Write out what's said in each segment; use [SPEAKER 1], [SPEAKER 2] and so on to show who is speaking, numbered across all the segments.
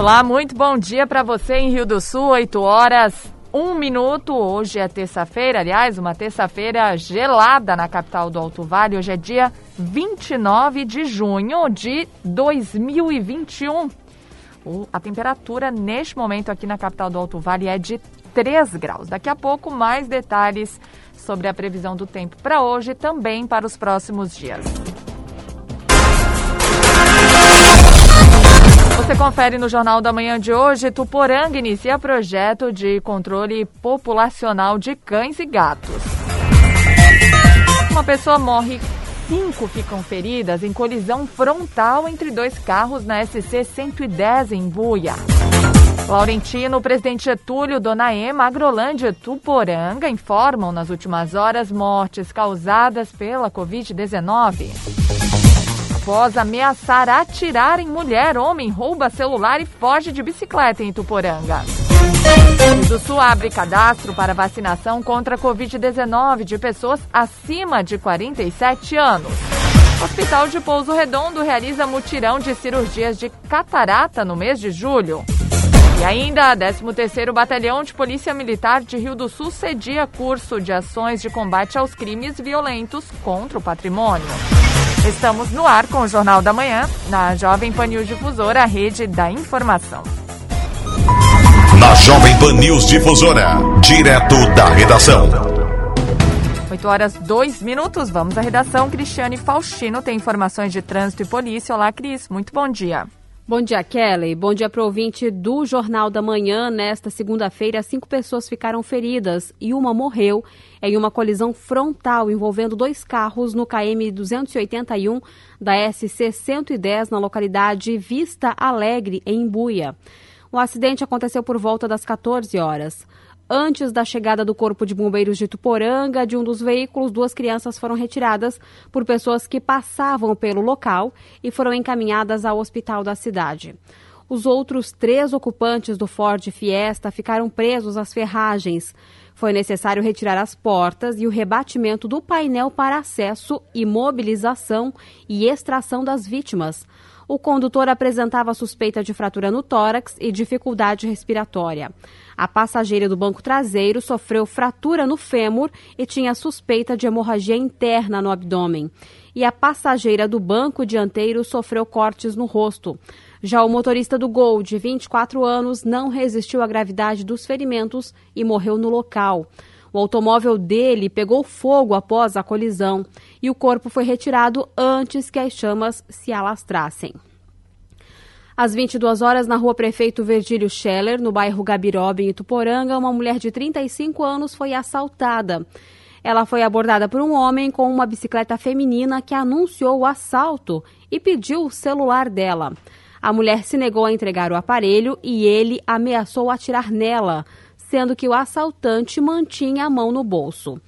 [SPEAKER 1] Olá, muito bom dia para você em Rio do Sul, 8 horas, 1 minuto. Hoje é terça-feira, aliás, uma terça-feira gelada na capital do Alto Vale. Hoje é dia 29 de junho de 2021. O, a temperatura neste momento aqui na capital do Alto Vale é de 3 graus. Daqui a pouco, mais detalhes sobre a previsão do tempo para hoje e também para os próximos dias. Você confere no Jornal da Manhã de hoje, Tuporanga inicia projeto de controle populacional de cães e gatos. Uma pessoa morre, cinco ficam feridas em colisão frontal entre dois carros na SC 110 em Buia. Laurentino, presidente Getúlio, Dona Ema, Agrolândia e Tuporanga informam nas últimas horas mortes causadas pela Covid-19 após ameaçar atirar em mulher, homem rouba celular e foge de bicicleta em Ituporanga. Rio do Sul abre cadastro para vacinação contra a Covid-19 de pessoas acima de 47 anos. Hospital de Pouso Redondo realiza mutirão de cirurgias de catarata no mês de julho. E ainda, 13º Batalhão de Polícia Militar de Rio do Sul cedia curso de ações de combate aos crimes violentos contra o patrimônio. Estamos no ar com o Jornal da Manhã, na Jovem Pan News Difusora, a rede da informação.
[SPEAKER 2] Na Jovem Pan News Difusora, direto da redação.
[SPEAKER 1] 8 horas 2 minutos, vamos à redação. Cristiane Faustino tem informações de trânsito e polícia. Olá, Cris, muito bom dia.
[SPEAKER 3] Bom dia, Kelly. Bom dia para o ouvinte do Jornal da Manhã. Nesta segunda-feira, cinco pessoas ficaram feridas e uma morreu em uma colisão frontal envolvendo dois carros no KM 281 da SC 110 na localidade Vista Alegre, em Buia. O acidente aconteceu por volta das 14 horas. Antes da chegada do Corpo de Bombeiros de Tuporanga, de um dos veículos, duas crianças foram retiradas por pessoas que passavam pelo local e foram encaminhadas ao hospital da cidade. Os outros três ocupantes do Ford Fiesta ficaram presos às ferragens. Foi necessário retirar as portas e o rebatimento do painel para acesso, imobilização e extração das vítimas. O condutor apresentava suspeita de fratura no tórax e dificuldade respiratória. A passageira do banco traseiro sofreu fratura no fêmur e tinha suspeita de hemorragia interna no abdômen. E a passageira do banco dianteiro sofreu cortes no rosto. Já o motorista do Gol, de 24 anos, não resistiu à gravidade dos ferimentos e morreu no local. O automóvel dele pegou fogo após a colisão e o corpo foi retirado antes que as chamas se alastrassem. Às 22 horas, na rua Prefeito Virgílio Scheller, no bairro Gabiroba, em Ituporanga, uma mulher de 35 anos foi assaltada. Ela foi abordada por um homem com uma bicicleta feminina que anunciou o assalto e pediu o celular dela. A mulher se negou a entregar o aparelho e ele ameaçou atirar nela sendo que o assaltante mantinha a mão no bolso.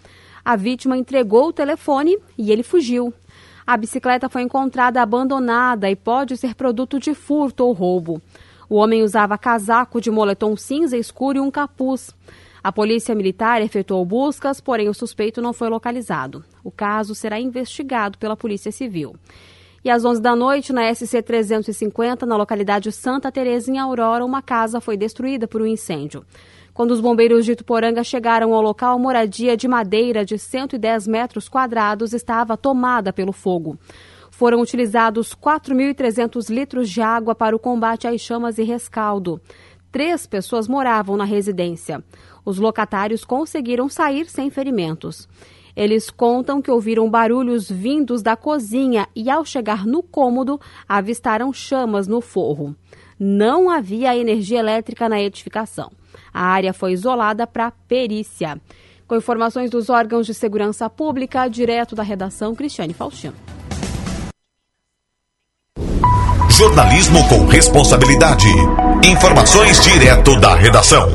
[SPEAKER 3] A vítima entregou o telefone e ele fugiu. A bicicleta foi encontrada abandonada e pode ser produto de furto ou roubo. O homem usava casaco de moletom cinza escuro e um capuz. A polícia militar efetuou buscas, porém o suspeito não foi localizado. O caso será investigado pela Polícia Civil. E às 11 da noite, na SC 350, na localidade Santa em Aurora, uma casa foi destruída por um incêndio. Quando os bombeiros de Tuporanga chegaram ao local, a moradia de madeira de 110 metros quadrados estava tomada pelo fogo. Foram utilizados 4.300 litros de água para o combate às chamas e rescaldo. Três pessoas moravam na residência. Os locatários conseguiram sair sem ferimentos. Eles contam que ouviram barulhos vindos da cozinha e, ao chegar no cômodo, avistaram chamas no forro. Não havia energia elétrica na edificação. A área foi isolada para perícia. Com informações dos órgãos de segurança pública, direto da redação, Cristiane Faustino.
[SPEAKER 2] Jornalismo com responsabilidade. Informações direto da redação.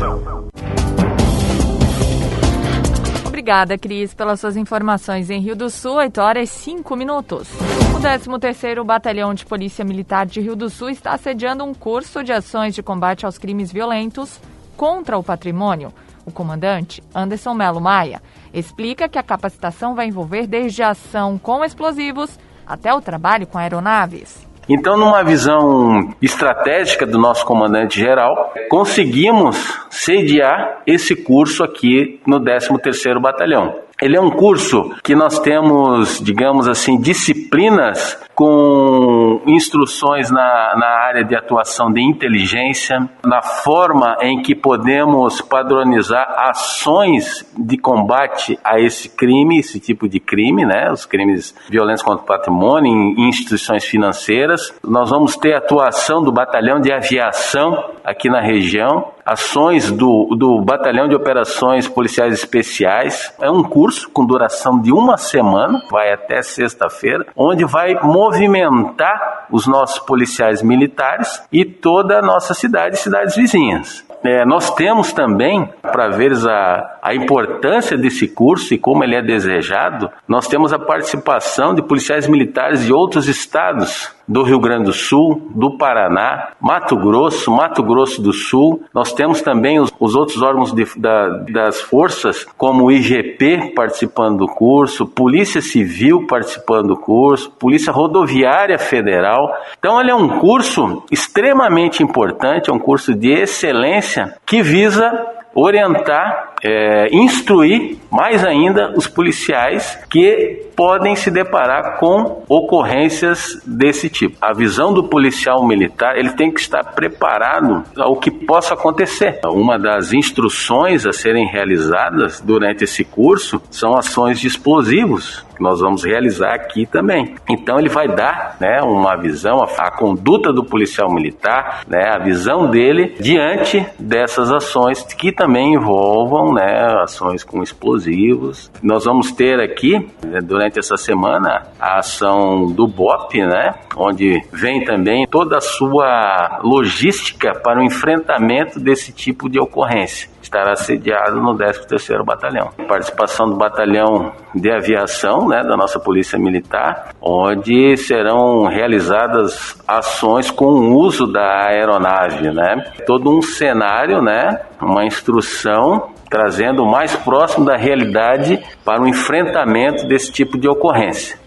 [SPEAKER 1] Obrigada, Cris, pelas suas informações. Em Rio do Sul, 8 horas e 5 minutos. O 13º Batalhão de Polícia Militar de Rio do Sul está sediando um curso de ações de combate aos crimes violentos contra o patrimônio. O comandante, Anderson Melo Maia, explica que a capacitação vai envolver desde a ação com explosivos até o trabalho com aeronaves.
[SPEAKER 4] Então, numa visão estratégica do nosso comandante geral, conseguimos sediar esse curso aqui no 13º Batalhão. Ele é um curso que nós temos, digamos assim, disciplinas com instruções na, na área de atuação de inteligência, na forma em que podemos padronizar ações de combate a esse crime, esse tipo de crime, né? Os crimes violentos contra o patrimônio em instituições financeiras. Nós vamos ter atuação do batalhão de aviação aqui na região, ações do, do Batalhão de Operações Policiais Especiais. É um curso com duração de uma semana, vai até sexta-feira, onde vai movimentar os nossos policiais militares e toda a nossa cidade e cidades vizinhas. É, nós temos também, para ver a, a importância desse curso e como ele é desejado, nós temos a participação de policiais militares de outros estados do Rio Grande do Sul, do Paraná, Mato Grosso, Mato Grosso do Sul. Nós temos também os, os outros órgãos de, da, das forças, como o IGP participando do curso, Polícia Civil participando do curso, Polícia Rodoviária Federal. Então, ele é um curso extremamente importante, é um curso de excelência que visa orientar, é, instruir mais ainda os policiais que podem se deparar com ocorrências desse tipo. A visão do policial militar, ele tem que estar preparado ao que possa acontecer. Uma das instruções a serem realizadas durante esse curso são ações de explosivos, que nós vamos realizar aqui também. Então ele vai dar, né, uma visão a, a conduta do policial militar, né, a visão dele diante dessas ações que também envolvam, né, ações com explosivos. Nós vamos ter aqui né, durante durante essa semana a ação do BOP, né, onde vem também toda a sua logística para o enfrentamento desse tipo de ocorrência. Estará sediado no 13º Batalhão. Participação do Batalhão de Aviação, né, da nossa Polícia Militar, onde serão realizadas ações com o uso da aeronave, né? Todo um cenário, né, uma instrução trazendo o mais próximo da realidade para o enfrentamento desse tipo de ocorrência.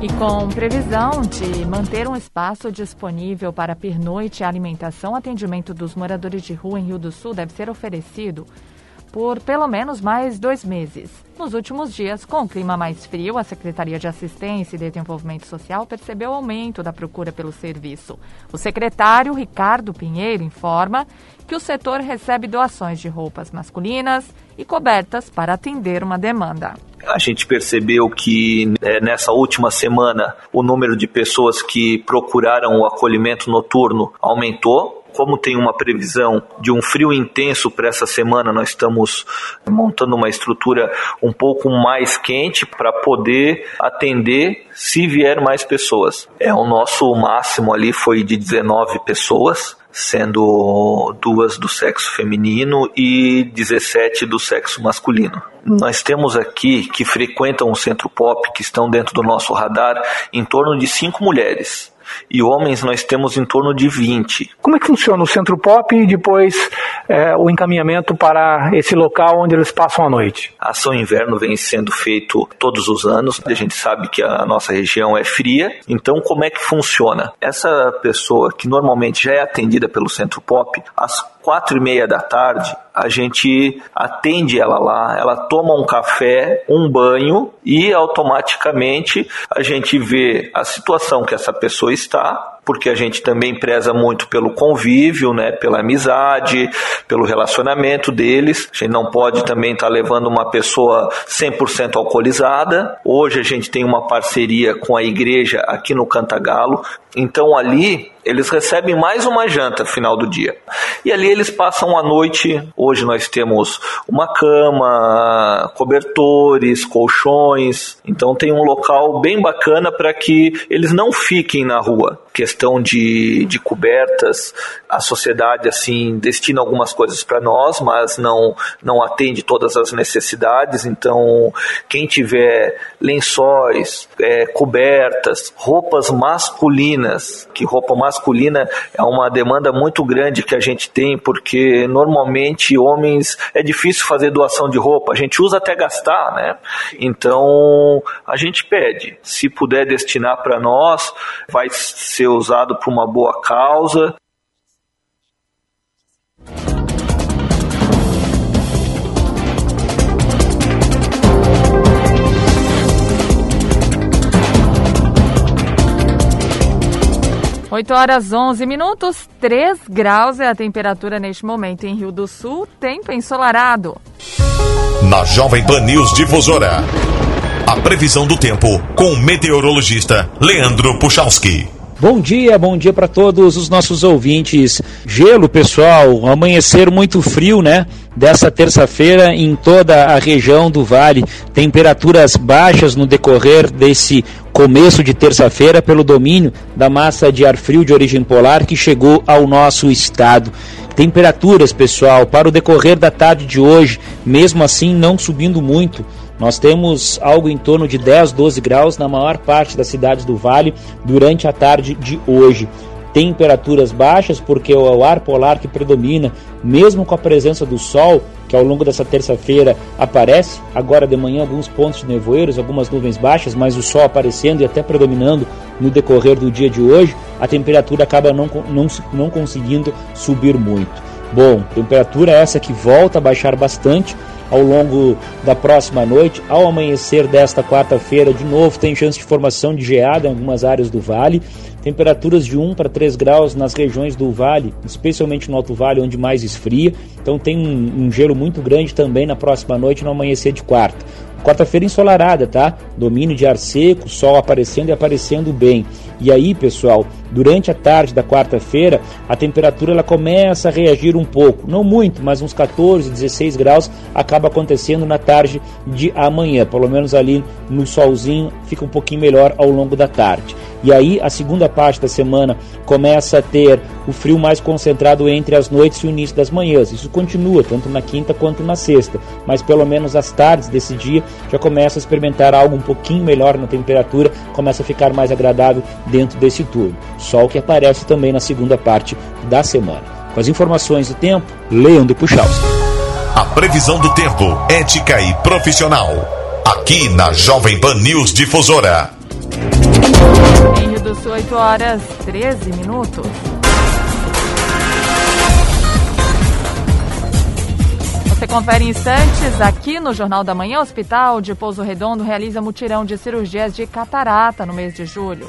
[SPEAKER 1] E com previsão de manter um espaço disponível para pernoite, alimentação, atendimento dos moradores de rua em Rio do Sul deve ser oferecido por pelo menos mais dois meses. Nos últimos dias, com o clima mais frio, a Secretaria de Assistência e Desenvolvimento Social percebeu aumento da procura pelo serviço. O secretário Ricardo Pinheiro informa que o setor recebe doações de roupas masculinas e cobertas para atender uma demanda.
[SPEAKER 5] A gente percebeu que é, nessa última semana o número de pessoas que procuraram o acolhimento noturno aumentou como tem uma previsão de um frio intenso para essa semana, nós estamos montando uma estrutura um pouco mais quente para poder atender se vier mais pessoas. É o nosso máximo ali foi de 19 pessoas sendo duas do sexo feminino e 17 do sexo masculino. Nós temos aqui que frequentam o centro pop, que estão dentro do nosso radar, em torno de cinco mulheres e homens nós temos em torno de 20.
[SPEAKER 6] Como é que funciona o centro pop e depois é, o encaminhamento para esse local onde eles passam a noite?
[SPEAKER 5] A ação inverno vem sendo feito todos os anos. A gente sabe que a nossa região é fria, então como é que funciona? Essa pessoa que normalmente já é atendida pelo centro pop, às quatro e meia da tarde, a gente atende ela lá, ela toma um café, um banho e automaticamente a gente vê a situação que essa pessoa está, porque a gente também preza muito pelo convívio, né, pela amizade, pelo relacionamento deles. A gente não pode também estar tá levando uma pessoa 100% alcoolizada. Hoje a gente tem uma parceria com a igreja aqui no Cantagalo, então ali eles recebem mais uma janta final do dia. E ali eles passam a noite. Hoje nós temos uma cama, cobertores, colchões. Então tem um local bem bacana para que eles não fiquem na rua questão de, de cobertas, a sociedade assim destina algumas coisas para nós, mas não não atende todas as necessidades. Então, quem tiver lençóis, é, cobertas, roupas masculinas, que roupa masculina é uma demanda muito grande que a gente tem, porque normalmente homens é difícil fazer doação de roupa, a gente usa até gastar, né? Então a gente pede, se puder destinar para nós, vai ser usado para uma boa causa.
[SPEAKER 1] 8 horas 11 minutos, 3 graus é a temperatura neste momento em Rio do Sul, tempo ensolarado.
[SPEAKER 2] Na Jovem Pan News Difusora, a previsão do tempo com o meteorologista Leandro Puchalski.
[SPEAKER 7] Bom dia, bom dia para todos os nossos ouvintes. Gelo, pessoal, amanhecer muito frio, né? Dessa terça-feira em toda a região do Vale. Temperaturas baixas no decorrer desse começo de terça-feira pelo domínio da massa de ar frio de origem polar que chegou ao nosso estado. Temperaturas, pessoal, para o decorrer da tarde de hoje, mesmo assim não subindo muito nós temos algo em torno de 10, 12 graus na maior parte das cidades do Vale durante a tarde de hoje. Temperaturas baixas porque é o ar polar que predomina, mesmo com a presença do sol, que ao longo dessa terça-feira aparece, agora de manhã alguns pontos de nevoeiros, algumas nuvens baixas, mas o sol aparecendo e até predominando no decorrer do dia de hoje, a temperatura acaba não, não, não conseguindo subir muito. Bom, temperatura essa que volta a baixar bastante, ao longo da próxima noite. Ao amanhecer desta quarta-feira, de novo, tem chance de formação de geada em algumas áreas do vale. Temperaturas de 1 para 3 graus nas regiões do vale, especialmente no Alto Vale, onde mais esfria. Então tem um, um gelo muito grande também na próxima noite, no amanhecer de quarta. Quarta-feira ensolarada, tá? Domínio de ar seco, sol aparecendo e aparecendo bem. E aí, pessoal, durante a tarde da quarta-feira, a temperatura ela começa a reagir um pouco, não muito, mas uns 14, 16 graus acaba acontecendo na tarde de amanhã, pelo menos ali no solzinho fica um pouquinho melhor ao longo da tarde. E aí a segunda parte da semana começa a ter o frio mais concentrado entre as noites e o início das manhãs. Isso continua tanto na quinta quanto na sexta, mas pelo menos as tardes desse dia já começa a experimentar algo um pouquinho melhor na temperatura, começa a ficar mais agradável dentro desse turno. Sol que aparece também na segunda parte da semana. Com as informações do tempo, Leandro Puchalski.
[SPEAKER 2] A previsão do tempo, ética e profissional. Aqui na Jovem Pan News Difusora.
[SPEAKER 1] Em Rio do Sul, 8 horas 13 minutos. Você confere instantes aqui no Jornal da Manhã. Hospital de Pouso Redondo realiza mutirão de cirurgias de catarata no mês de julho.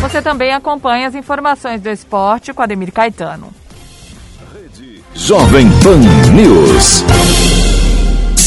[SPEAKER 1] Você também acompanha as informações do esporte com Ademir Caetano.
[SPEAKER 2] Jovem Pan News.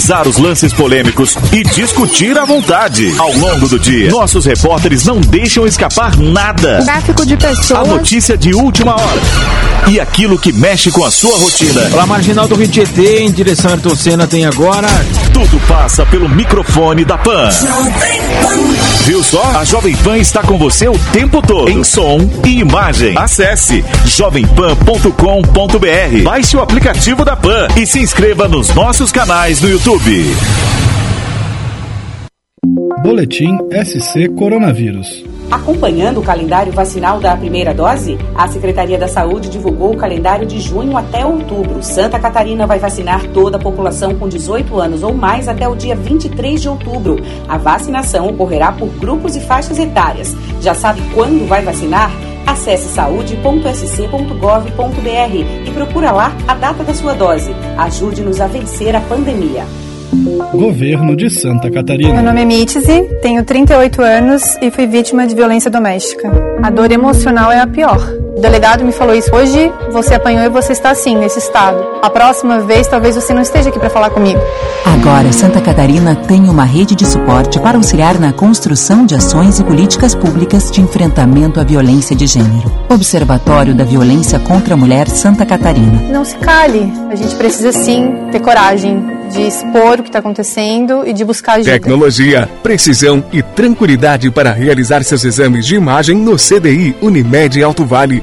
[SPEAKER 2] os lances polêmicos e discutir à vontade. Ao longo do dia, nossos repórteres não deixam escapar nada.
[SPEAKER 8] Tráfico de pessoas.
[SPEAKER 2] A notícia de última hora. E aquilo que mexe com a sua rotina.
[SPEAKER 9] Pela marginal do Rio Tietê, em direção a Ayrton Senna, tem agora.
[SPEAKER 2] Tudo passa pelo microfone da Pan. Viu só? A Jovem Pan está com você o tempo todo. Em som e imagem. Acesse jovempan.com.br. Baixe o aplicativo da Pan e se inscreva nos nossos canais no YouTube.
[SPEAKER 10] Boletim SC Coronavírus.
[SPEAKER 11] Acompanhando o calendário vacinal da primeira dose, a Secretaria da Saúde divulgou o calendário de junho até outubro. Santa Catarina vai vacinar toda a população com 18 anos ou mais até o dia 23 de outubro. A vacinação ocorrerá por grupos e faixas etárias. Já sabe quando vai vacinar? Acesse saúde.sc.gov.br e procura lá a data da sua dose. Ajude-nos a vencer a pandemia.
[SPEAKER 10] Governo de Santa Catarina.
[SPEAKER 12] Meu nome é Mitzi, tenho 38 anos e fui vítima de violência doméstica. A dor emocional é a pior.
[SPEAKER 8] O delegado me falou isso. Hoje você apanhou e você está assim, nesse estado. A próxima vez talvez você não esteja aqui para falar comigo.
[SPEAKER 12] Agora, Santa Catarina tem uma rede de suporte para auxiliar na construção de ações e políticas públicas de enfrentamento à violência de gênero. Observatório da Violência contra a Mulher Santa Catarina.
[SPEAKER 8] Não se cale. A gente precisa sim ter coragem de expor o que está acontecendo e de buscar ajuda.
[SPEAKER 13] Tecnologia, precisão e tranquilidade para realizar seus exames de imagem no CDI Unimed Alto Vale.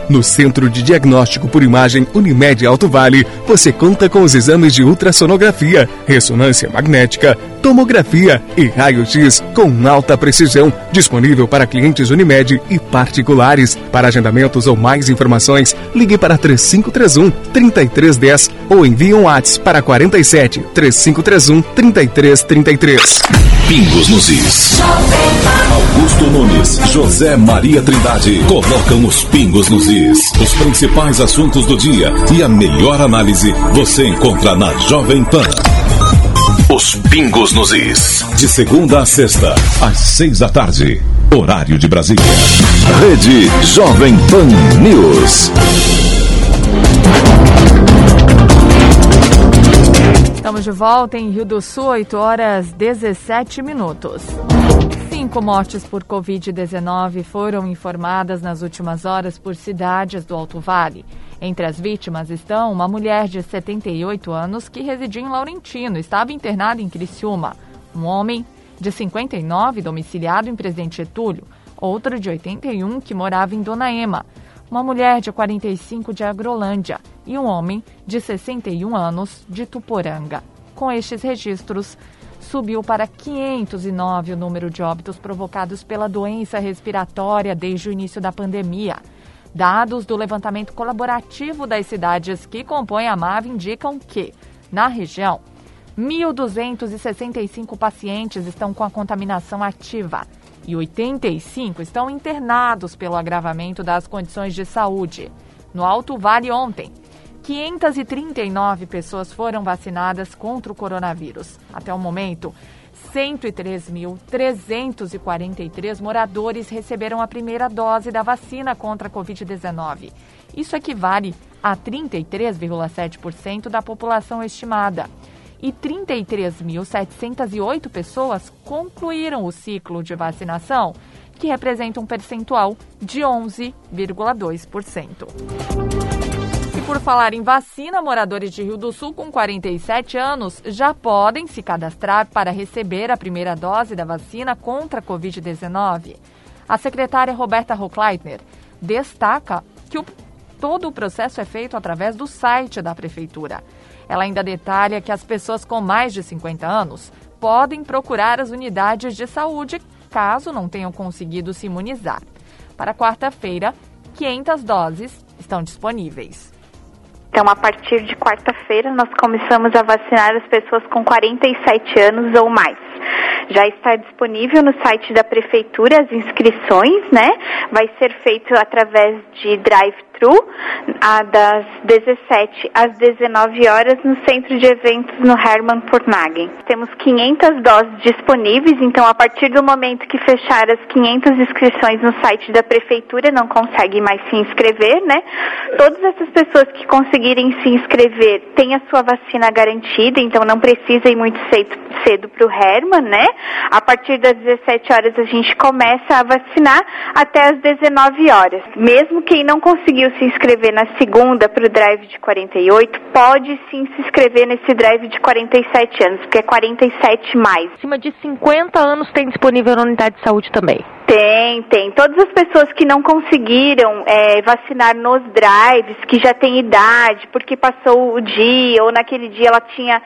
[SPEAKER 13] No Centro de Diagnóstico por Imagem Unimed Alto Vale, você conta com os exames de ultrassonografia, ressonância magnética, tomografia e raio-x com alta precisão, disponível para clientes Unimed e particulares. Para agendamentos ou mais informações, ligue para 3531 3310 ou envie um WhatsApp para 47 3531 3333.
[SPEAKER 2] Pingos nos is. Augusto Nunes, José Maria Trindade colocam os pingos nos is. Os principais assuntos do dia e a melhor análise você encontra na Jovem Pan. Os pingos nos is. De segunda a sexta, às seis da tarde. Horário de Brasília. Rede Jovem Pan News.
[SPEAKER 1] Estamos de volta em Rio do Sul, 8 horas 17 minutos. Cinco mortes por Covid-19 foram informadas nas últimas horas por cidades do Alto Vale. Entre as vítimas estão uma mulher de 78 anos que residia em Laurentino, estava internada em Criciúma, um homem de 59 domiciliado em Presidente Getúlio, outro de 81 que morava em Dona Ema, uma mulher de 45 de Agrolândia e um homem de 61 anos de Tuporanga. Com estes registros, subiu para 509 o número de óbitos provocados pela doença respiratória desde o início da pandemia. Dados do levantamento colaborativo das cidades que compõem a MAV indicam que, na região, 1.265 pacientes estão com a contaminação ativa e 85 estão internados pelo agravamento das condições de saúde. No Alto Vale, ontem, 539 pessoas foram vacinadas contra o coronavírus. Até o momento, 103.343 moradores receberam a primeira dose da vacina contra a Covid-19. Isso equivale a 33,7% da população estimada e 33.708 pessoas concluíram o ciclo de vacinação, que representa um percentual de 11,2%. Por falar em vacina, moradores de Rio do Sul com 47 anos já podem se cadastrar para receber a primeira dose da vacina contra a Covid-19. A secretária Roberta Hochleitner destaca que o, todo o processo é feito através do site da Prefeitura. Ela ainda detalha que as pessoas com mais de 50 anos podem procurar as unidades de saúde caso não tenham conseguido se imunizar. Para quarta-feira, 500 doses estão disponíveis.
[SPEAKER 14] Então, a partir de quarta-feira, nós começamos a vacinar as pessoas com 47 anos ou mais. Já está disponível no site da prefeitura as inscrições, né? Vai ser feito através de drive-thru, das 17 às 19 horas no centro de eventos no Hermann Pornagen. Temos 500 doses disponíveis, então a partir do momento que fechar as 500 inscrições no site da prefeitura, não consegue mais se inscrever, né? Todas essas pessoas que conseguirem se inscrever têm a sua vacina garantida, então não precisa ir muito cedo, cedo para o Hermann, né? A partir das 17 horas a gente começa a vacinar até as 19 horas. Mesmo quem não conseguiu se inscrever na segunda para o drive de 48, pode sim se inscrever nesse drive de 47 anos, porque é 47 mais.
[SPEAKER 15] Acima de 50 anos tem disponível na unidade de saúde também.
[SPEAKER 14] Tem, tem. Todas as pessoas que não conseguiram é, vacinar nos drives, que já têm idade, porque passou o dia ou naquele dia ela tinha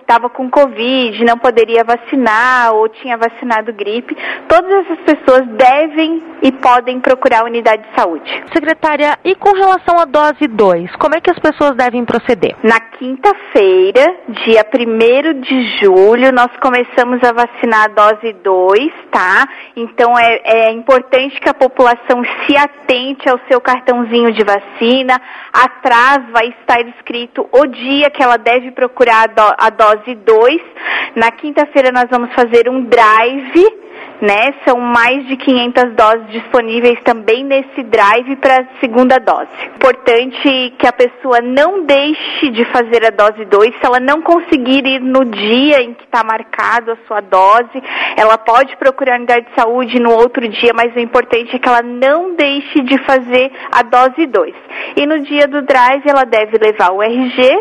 [SPEAKER 14] estava com Covid, não poderia vacinar ou tinha vacinado gripe, todas essas pessoas devem e podem procurar a unidade de saúde.
[SPEAKER 15] Secretária, e com relação à dose 2, como é que as pessoas devem proceder?
[SPEAKER 14] Na quinta-feira, dia 1 de julho, nós começamos a vacinar a dose 2, tá? Então é, é importante que a população se atente ao seu cartãozinho de vacina. Atrás vai estar escrito o dia que ela deve procurar a, do, a dose 2. Na quinta-feira nós vamos fazer um drive né? São mais de 500 doses disponíveis também nesse drive para a segunda dose. Importante que a pessoa não deixe de fazer a dose 2 se ela não conseguir ir no dia em que está marcado a sua dose, ela pode procurar a unidade de saúde no outro dia, mas o importante é que ela não deixe de fazer a dose 2. E no dia do drive ela deve levar o RG,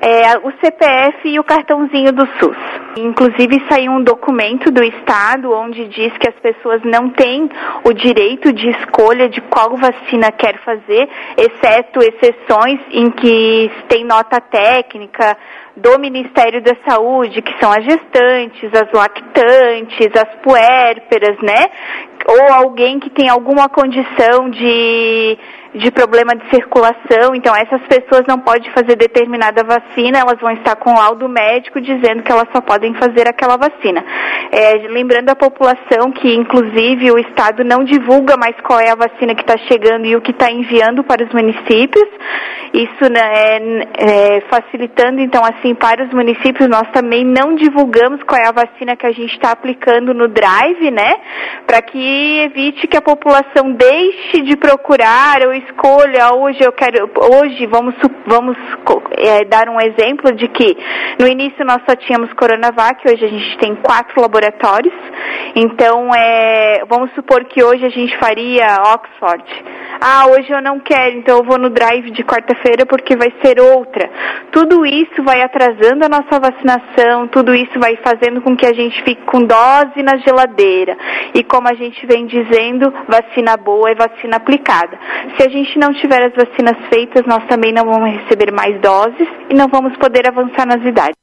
[SPEAKER 14] é, o CPF e o cartãozinho do SUS. Inclusive saiu um documento do Estado onde diz que as pessoas não têm o direito de escolha de qual vacina quer fazer, exceto exceções em que tem nota técnica do Ministério da Saúde, que são as gestantes, as lactantes, as puérperas, né? Ou alguém que tem alguma condição de de problema de circulação, então essas pessoas não podem fazer determinada vacina, elas vão estar com laudo médico dizendo que elas só podem fazer aquela vacina. É, lembrando a população que, inclusive, o Estado não divulga mais qual é a vacina que está chegando e o que está enviando para os municípios, isso né, é, é, facilitando, então, assim, para os municípios, nós também não divulgamos qual é a vacina que a gente está aplicando no drive, né, para que evite que a população deixe de procurar ou escolha, hoje eu quero, hoje vamos, vamos é, dar um exemplo de que no início nós só tínhamos Coronavac, hoje a gente tem quatro laboratórios, então é, vamos supor que hoje a gente faria Oxford. Ah, hoje eu não quero, então eu vou no drive de quarta-feira porque vai ser outra. Tudo isso vai atrasando a nossa vacinação, tudo isso vai fazendo com que a gente fique com dose na geladeira. E como a gente vem dizendo, vacina boa é vacina aplicada. Se a gente não tiver as vacinas feitas, nós também não vamos receber mais doses e não vamos poder avançar nas idades.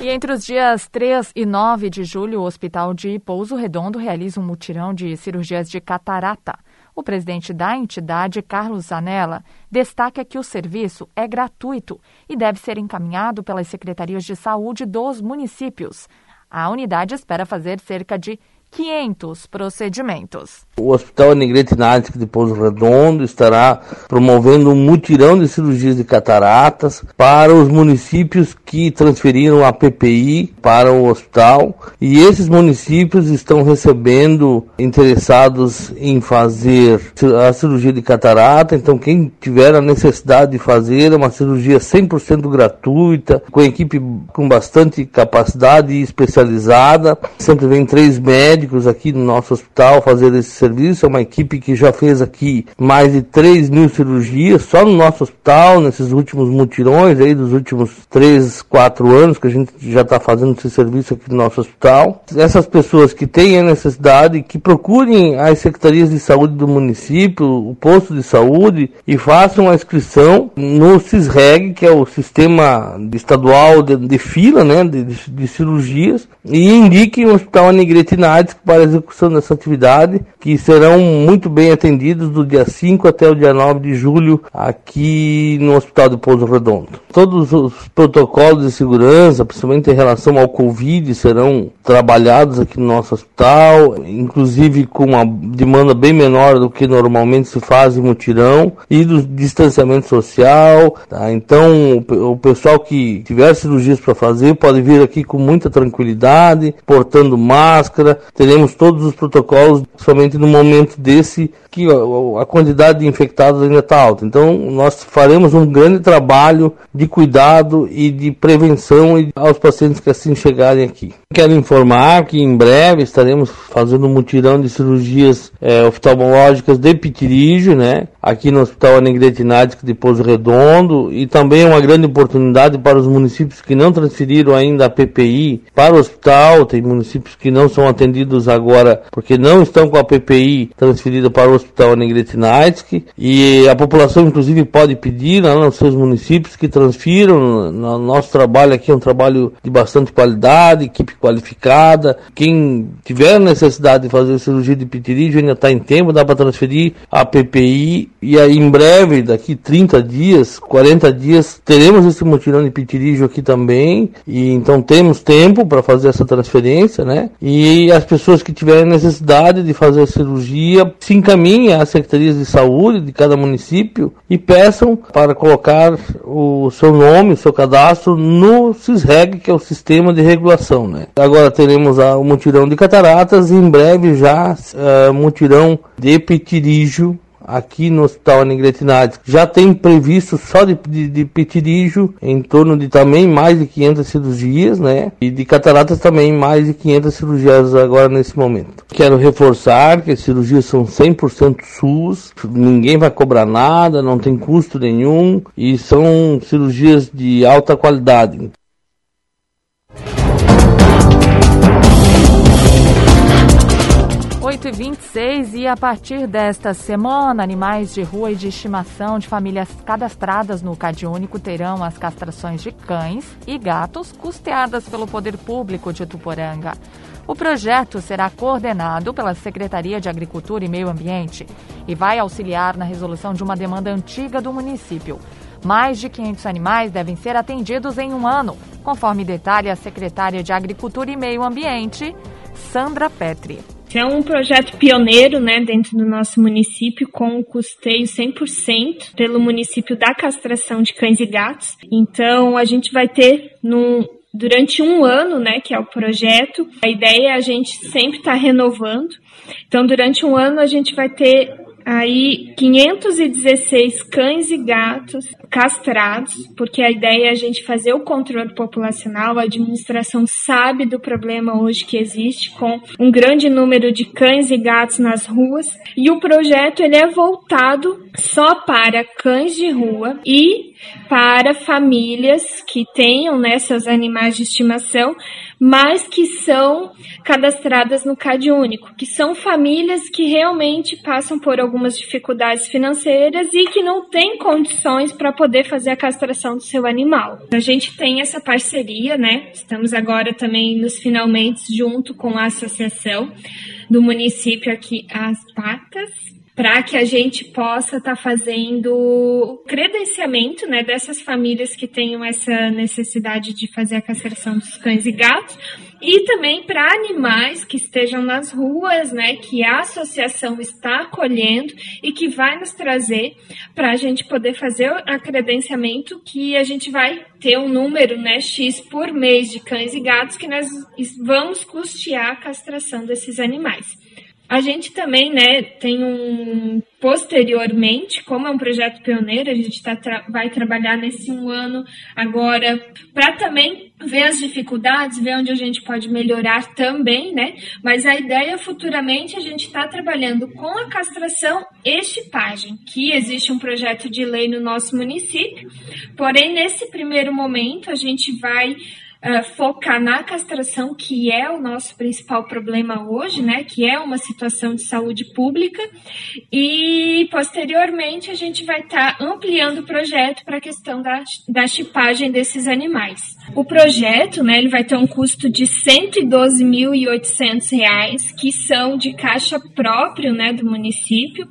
[SPEAKER 1] E entre os dias 3 e 9 de julho, o Hospital de Pouso Redondo realiza um mutirão de cirurgias de catarata. O presidente da entidade, Carlos Zanella, destaca que o serviço é gratuito e deve ser encaminhado pelas secretarias de saúde dos municípios. A unidade espera fazer cerca de 500 procedimentos.
[SPEAKER 16] O Hospital Negrete Nádic de Pouso Redondo estará promovendo um mutirão de cirurgias de cataratas para os municípios que transferiram a PPI para o hospital e esses municípios estão recebendo interessados em fazer a cirurgia de catarata, então quem tiver a necessidade de fazer é uma cirurgia 100% gratuita, com equipe com bastante capacidade especializada, sempre vem três médicos aqui no nosso hospital fazer esse serviço, é uma equipe que já fez aqui mais de 3 mil cirurgias só no nosso hospital, nesses últimos mutirões aí dos últimos 3, 4 anos que a gente já está fazendo esse serviço aqui no nosso hospital. Essas pessoas que têm a necessidade, que procurem as secretarias de saúde do município, o posto de saúde e façam a inscrição no CISREG, que é o sistema estadual de, de fila, né, de, de cirurgias, e indiquem o Hospital Anigrete para a execução dessa atividade, que serão muito bem atendidos do dia 5 até o dia 9 de julho aqui no Hospital de Pouso Redondo. Todos os protocolos de segurança, principalmente em relação ao Covid, serão trabalhados aqui no nosso hospital, inclusive com uma demanda bem menor do que normalmente se faz em mutirão, e do distanciamento social. Tá? Então, o pessoal que tiver cirurgias para fazer pode vir aqui com muita tranquilidade, portando máscara, teremos todos os protocolos somente no momento desse que a quantidade de infectados ainda está alta. Então, nós faremos um grande trabalho de cuidado e de prevenção aos pacientes que assim chegarem aqui. Quero informar que em breve estaremos fazendo um mutirão de cirurgias é, oftalmológicas de pitirígio, né? Aqui no Hospital Anegrete Nádico de Pouso Redondo e também é uma grande oportunidade para os municípios que não transferiram ainda a PPI para o hospital. Tem municípios que não são atendidos agora porque não estão com a PPI transferida para o Hospital Anegrete Nádico e a população inclusive pode pedir lá nos seus municípios que transfiram. No nosso trabalho aqui é um trabalho de bastante qualidade, equipe qualificada. Quem tiver necessidade de fazer cirurgia de pitirígio ainda está em tempo, dá para transferir a PPI e aí em breve, daqui 30 dias, 40 dias, teremos esse mutirão de pitirígio aqui também. E então temos tempo para fazer essa transferência, né? E as pessoas que tiverem necessidade de fazer a cirurgia se encaminhem às secretarias de saúde de cada município e peçam para colocar o seu nome, o seu cadastro no CISREG, que é o Sistema de Regulação. Né? Agora teremos o mutirão de cataratas e em breve já uh, mutirão de pitirígio aqui no Hospital Anigretinades já tem previsto só de, de, de petirígio em torno de também mais de 500 cirurgias, né? E de cataratas também mais de 500 cirurgias agora nesse momento. Quero reforçar que as cirurgias são 100% SUS, ninguém vai cobrar nada, não tem custo nenhum e são cirurgias de alta qualidade.
[SPEAKER 1] 8 e 26 e a partir desta semana, animais de rua e de estimação de famílias cadastradas no Cade Único terão as castrações de cães e gatos custeadas pelo Poder Público de Tuporanga. O projeto será coordenado pela Secretaria de Agricultura e Meio Ambiente e vai auxiliar na resolução de uma demanda antiga do município. Mais de 500 animais devem ser atendidos em um ano, conforme detalha a secretária de Agricultura e Meio Ambiente, Sandra Petri.
[SPEAKER 17] É um projeto pioneiro, né, dentro do nosso município, com o custeio 100% pelo município da castração de cães e gatos. Então, a gente vai ter num, durante um ano, né, que é o projeto. A ideia é a gente sempre estar tá renovando. Então, durante um ano, a gente vai ter aí 516 cães e gatos castrados, porque a ideia é a gente fazer o controle populacional. A administração sabe do problema hoje que existe com um grande número de cães e gatos nas ruas, e o projeto ele é voltado só para cães de rua e para famílias que tenham né, animais de estimação mas que são cadastradas no CAD único, que são famílias que realmente passam por algumas dificuldades financeiras e que não têm condições para poder fazer a castração do seu animal. A gente tem essa parceria, né? Estamos agora também nos finalmente junto com a associação do município aqui, as Patas, para que a gente possa estar tá fazendo credenciamento né, dessas famílias que tenham essa necessidade de fazer a castração dos cães e gatos e também para animais que estejam nas ruas, né, que a associação está acolhendo e que vai nos trazer para a gente poder fazer o credenciamento que a gente vai ter um número, né, X por mês de cães e gatos que nós vamos custear a castração desses animais. A gente também, né, tem um posteriormente, como é um projeto pioneiro, a gente tá, tra vai trabalhar nesse um ano agora para também ver as dificuldades, ver onde a gente pode melhorar também, né? Mas a ideia futuramente a gente está trabalhando com a castração e chipagem, que existe um projeto de lei no nosso município. Porém, nesse primeiro momento, a gente vai uh, focar na castração, que é o nosso principal problema hoje, né? Que é uma situação de saúde pública. E posteriormente a gente vai estar tá ampliando o projeto para a questão da, da chipagem desses animais. O projeto, né, ele vai ter um custo de R$ 112.800, que são de caixa próprio, né, do município.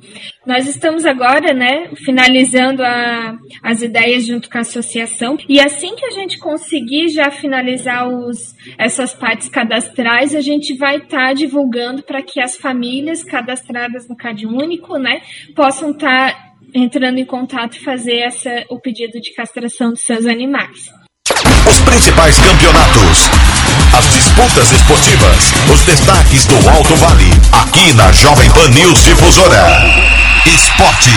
[SPEAKER 17] Nós estamos agora, né, finalizando a, as ideias junto com a associação e assim que a gente conseguir já finalizar os, essas partes cadastrais, a gente vai estar tá divulgando para que as famílias cadastradas no Cade Único, né, possam estar tá entrando em contato e fazer essa, o pedido de castração dos seus animais.
[SPEAKER 2] Os principais campeonatos, as disputas esportivas, os destaques do Alto Vale, aqui na Jovem Pan News Difusora. Esporte.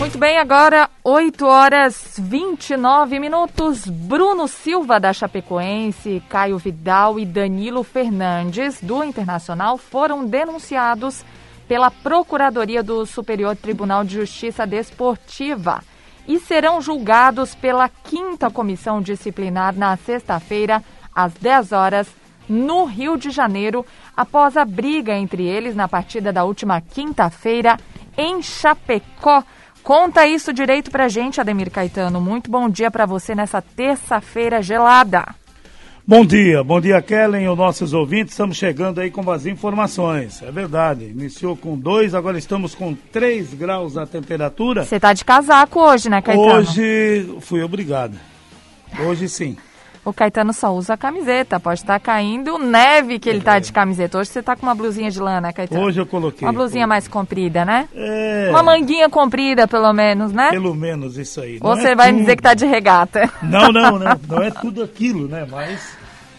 [SPEAKER 1] Muito bem, agora 8 horas 29 minutos. Bruno Silva da Chapecoense, Caio Vidal e Danilo Fernandes do Internacional foram denunciados pela Procuradoria do Superior Tribunal de Justiça Desportiva e serão julgados pela quinta comissão disciplinar na sexta-feira, às 10 horas, no Rio de Janeiro, após a briga entre eles na partida da última quinta-feira em Chapecó. Conta isso direito pra gente, Ademir Caetano. Muito bom dia para você nessa terça-feira gelada.
[SPEAKER 18] Bom dia, bom dia, Kellen, os nossos ouvintes. Estamos chegando aí com as informações. É verdade, iniciou com dois, agora estamos com três graus a temperatura.
[SPEAKER 1] Você tá de casaco hoje, né, Caetano?
[SPEAKER 18] Hoje fui obrigado. Hoje sim.
[SPEAKER 1] O Caetano só usa a camiseta, pode estar caindo neve que ele está de camiseta. Hoje você está com uma blusinha de lã, né, Caetano?
[SPEAKER 18] Hoje eu coloquei.
[SPEAKER 1] Uma blusinha mais comprida, né?
[SPEAKER 18] É.
[SPEAKER 1] Uma manguinha comprida, pelo menos, né?
[SPEAKER 18] Pelo menos isso aí.
[SPEAKER 1] Ou
[SPEAKER 18] Não
[SPEAKER 1] você
[SPEAKER 18] é
[SPEAKER 1] vai me
[SPEAKER 18] tudo.
[SPEAKER 1] dizer que tá de regata.
[SPEAKER 18] Não, não, não. Não é tudo aquilo, né? Mas,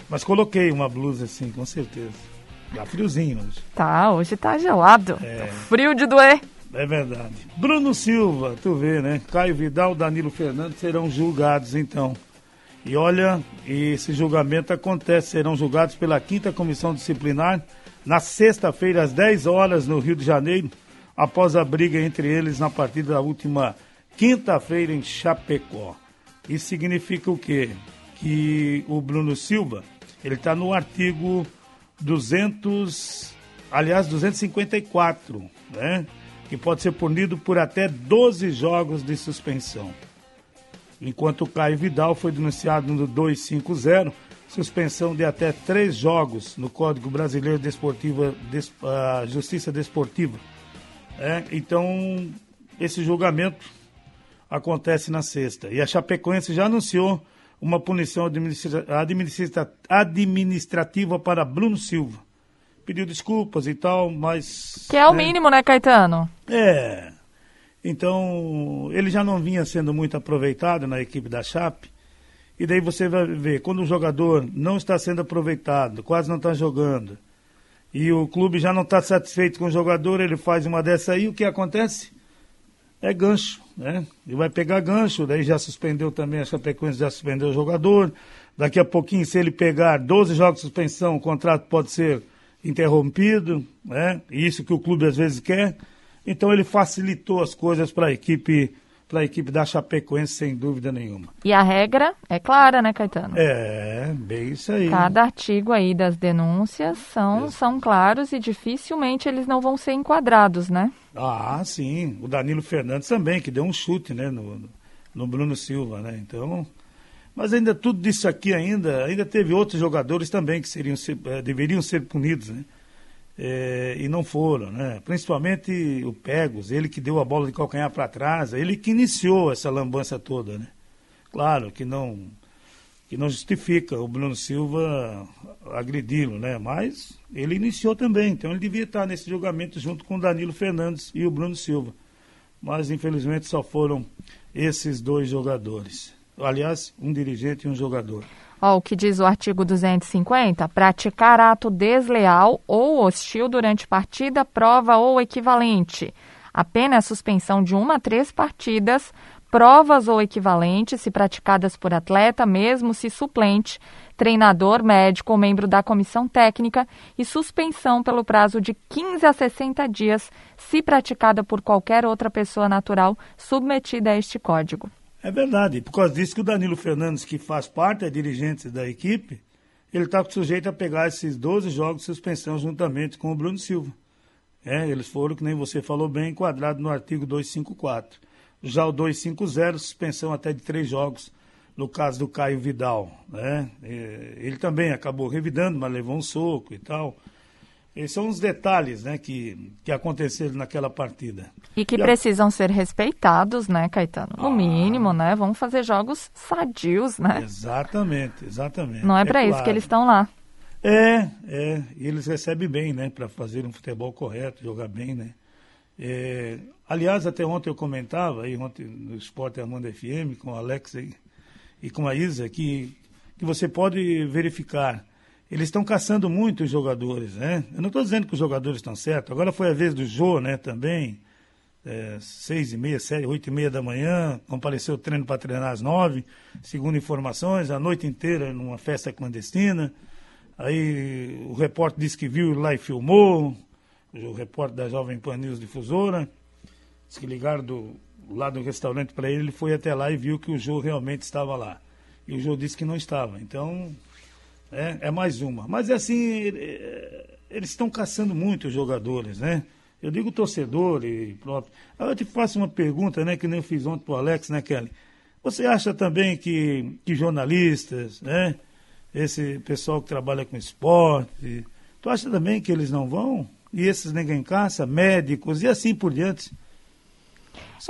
[SPEAKER 18] mas coloquei uma blusa assim, com certeza. Dá friozinho hoje.
[SPEAKER 1] Tá, hoje tá gelado.
[SPEAKER 18] É.
[SPEAKER 1] Tá frio de doer.
[SPEAKER 18] É verdade. Bruno Silva, tu vê, né? Caio Vidal, Danilo Fernandes serão julgados então. E olha, esse julgamento acontece, serão julgados pela quinta comissão disciplinar na sexta-feira às 10 horas no Rio de Janeiro, após a briga entre eles na partida da última quinta-feira em Chapecó. Isso significa o quê? Que o Bruno Silva, ele está no artigo 200, aliás, 254, né? Que pode ser punido por até 12 jogos de suspensão. Enquanto o Caio Vidal foi denunciado no 250, suspensão de até três jogos no Código Brasileiro Desportiva, Des, ah, Justiça Desportiva. É, então, esse julgamento acontece na sexta. E a Chapecoense já anunciou uma punição administra administra administrativa para Bruno Silva. Pediu desculpas e tal, mas.
[SPEAKER 1] Que é o
[SPEAKER 18] né,
[SPEAKER 1] mínimo, né, Caetano?
[SPEAKER 18] É. Então, ele já não vinha sendo muito aproveitado na equipe da Chape. E daí você vai ver, quando o jogador não está sendo aproveitado, quase não está jogando, e o clube já não está satisfeito com o jogador, ele faz uma dessa aí, o que acontece? É gancho, né? Ele vai pegar gancho, daí já suspendeu também, a Chapecoense já suspendeu o jogador. Daqui a pouquinho, se ele pegar 12 jogos de suspensão, o contrato pode ser interrompido, né? Isso que o clube às vezes quer. Então ele facilitou as coisas para a equipe, para a equipe da Chapecoense sem dúvida nenhuma.
[SPEAKER 1] E a regra é clara, né, Caetano?
[SPEAKER 18] É, bem isso aí.
[SPEAKER 1] Cada artigo aí das denúncias são, são claros e dificilmente eles não vão ser enquadrados, né?
[SPEAKER 18] Ah, sim. O Danilo Fernandes também, que deu um chute, né, no, no Bruno Silva, né? Então, mas ainda tudo disso aqui ainda, ainda teve outros jogadores também que seriam ser, eh, deveriam ser punidos, né? É, e não foram, né? Principalmente o Pegos, ele que deu a bola de calcanhar para trás, ele que iniciou essa lambança toda, né? Claro que não que não justifica o Bruno Silva agredi-lo, né? Mas ele iniciou também, então ele devia estar nesse julgamento junto com Danilo Fernandes e o Bruno Silva. Mas infelizmente só foram esses dois jogadores. Aliás, um dirigente e um jogador.
[SPEAKER 1] Ó, o que diz o artigo 250, praticar ato desleal ou hostil durante partida, prova ou equivalente. A pena é a suspensão de uma a três partidas, provas ou equivalentes, se praticadas por atleta, mesmo se suplente, treinador, médico ou membro da comissão técnica, e suspensão pelo prazo de 15 a 60 dias, se praticada por qualquer outra pessoa natural submetida a este código.
[SPEAKER 18] É verdade, por causa disso que o Danilo Fernandes, que faz parte, é dirigente da equipe, ele está sujeito a pegar esses 12 jogos de suspensão juntamente com o Bruno Silva. É, eles foram, que nem você falou bem, enquadrados no artigo 254. Já o 250, suspensão até de três jogos, no caso do Caio Vidal. Né? Ele também acabou revidando, mas levou um soco e tal. Esses são os detalhes né, que, que aconteceram naquela partida.
[SPEAKER 1] E que
[SPEAKER 18] E a-
[SPEAKER 1] precisam ser respeitados, né, Caetano? No mínimo, né? Vamos fazer jogos sadios, né?
[SPEAKER 18] Exatamente, exatamente.
[SPEAKER 1] Não é para isso
[SPEAKER 18] claro.
[SPEAKER 1] que eles estão lá.
[SPEAKER 18] É, é, e eles recebem bem, né, para fazer um futebol correto, jogar bem, né. É, aliás, até ontem eu comentava, aí ontem no Esporte Armando FM, com o Alex aí, e com a Isa, que, que você pode verificar. Eles estão caçando muito os jogadores, né? Eu não estou dizendo que os jogadores estão certos. Agora foi a vez do Jô, né, também. É, seis e meia, sete, oito e meia da manhã, compareceu o treino para treinar às nove, segundo informações, a noite inteira numa festa clandestina. Aí o repórter disse que viu lá e filmou, o repórter da Jovem Pan News Difusora, disse que ligaram do, lá do restaurante para ele, ele foi até lá e viu que o Jô realmente estava lá. E o Jô disse que não estava. Então, é, é mais uma. Mas assim, eh, eles estão caçando muito os jogadores, né? Eu digo torcedor e próprio. Aí eu te faço uma pergunta, né, que nem eu fiz ontem pro Alex, né, Kelly? Você acha também que, que jornalistas, né? Esse pessoal que trabalha com esporte, tu acha também que eles não vão? E esses ninguém caça, médicos e assim por diante?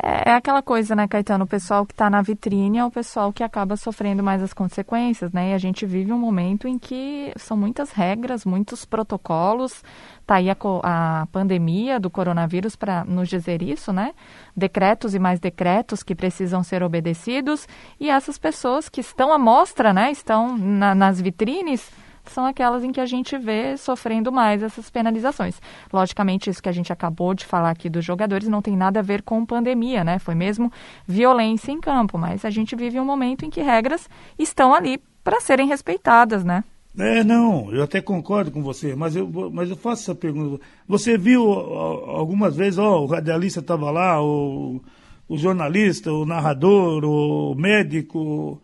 [SPEAKER 1] É, é aquela coisa, né, Caetano? O pessoal que está na vitrine é o pessoal que acaba sofrendo mais as consequências, né? E a gente vive um momento em que são muitas regras, muitos protocolos. Tá aí a, a pandemia do coronavírus para nos dizer isso, né? Decretos e mais decretos que precisam ser obedecidos. E essas pessoas que estão à mostra, né? Estão na, nas vitrines são aquelas em que a gente vê sofrendo mais essas penalizações. Logicamente, isso que a gente acabou de falar aqui dos jogadores não tem nada a ver com pandemia, né? Foi mesmo violência em campo, mas a gente vive um momento em que regras estão ali para serem respeitadas, né?
[SPEAKER 18] É, não, eu até concordo com você, mas eu, mas eu faço essa pergunta. Você viu algumas vezes, ó, o radialista estava lá, o, o jornalista, o narrador, o médico,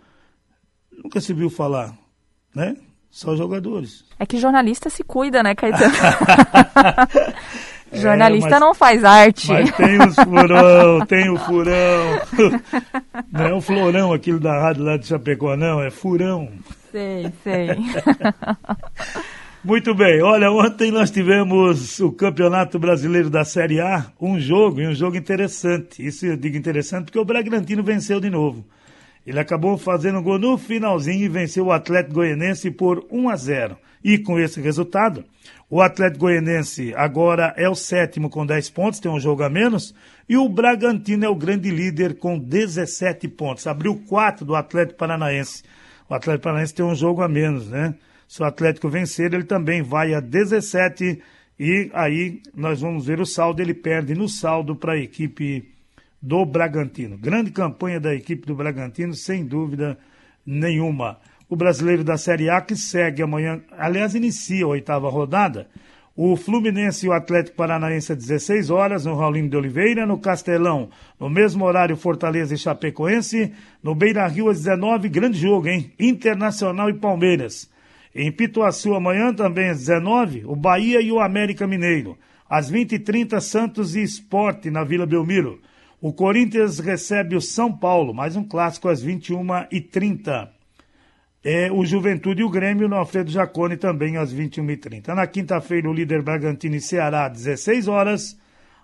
[SPEAKER 18] nunca se viu falar, né? Só jogadores.
[SPEAKER 1] É que jornalista se cuida, né, Caetano? jornalista é, mas, não faz arte.
[SPEAKER 18] Mas tem os furão, tem o furão. Não é o florão aquilo da rádio lá de Chapecó, não, é furão.
[SPEAKER 1] Sei, sei.
[SPEAKER 18] Muito bem, olha, ontem nós tivemos o Campeonato Brasileiro da Série A, um jogo, e um jogo interessante. Isso eu digo interessante porque o Bragantino venceu de novo. Ele acabou fazendo gol no finalzinho e venceu o Atlético Goianense por 1 a 0. E com esse resultado, o Atlético Goianense agora é o sétimo com 10 pontos, tem um jogo a menos, e o Bragantino é o grande líder com 17 pontos. Abriu 4 do Atlético Paranaense. O Atlético Paranaense tem um jogo a menos, né? Se o Atlético vencer, ele também vai a 17 e aí nós vamos ver o saldo, ele perde no saldo para a equipe do Bragantino. Grande campanha da equipe do Bragantino, sem dúvida nenhuma. O brasileiro da Série A que segue amanhã, aliás, inicia a oitava rodada. O Fluminense e o Atlético Paranaense às 16 horas, no Raulino de Oliveira, no Castelão, no mesmo horário Fortaleza e Chapecoense, no Beira Rio às 19, grande jogo, hein? Internacional e Palmeiras. Em Pituaçu amanhã também às 19, o Bahia e o América Mineiro. Às 20h30, Santos e Esporte na Vila Belmiro. O Corinthians recebe o São Paulo, mais um clássico às 21h30. É, o Juventude e o Grêmio no Alfredo Jacone também às 21h30. Na quinta-feira, o líder Bragantino e Ceará, às 16 horas.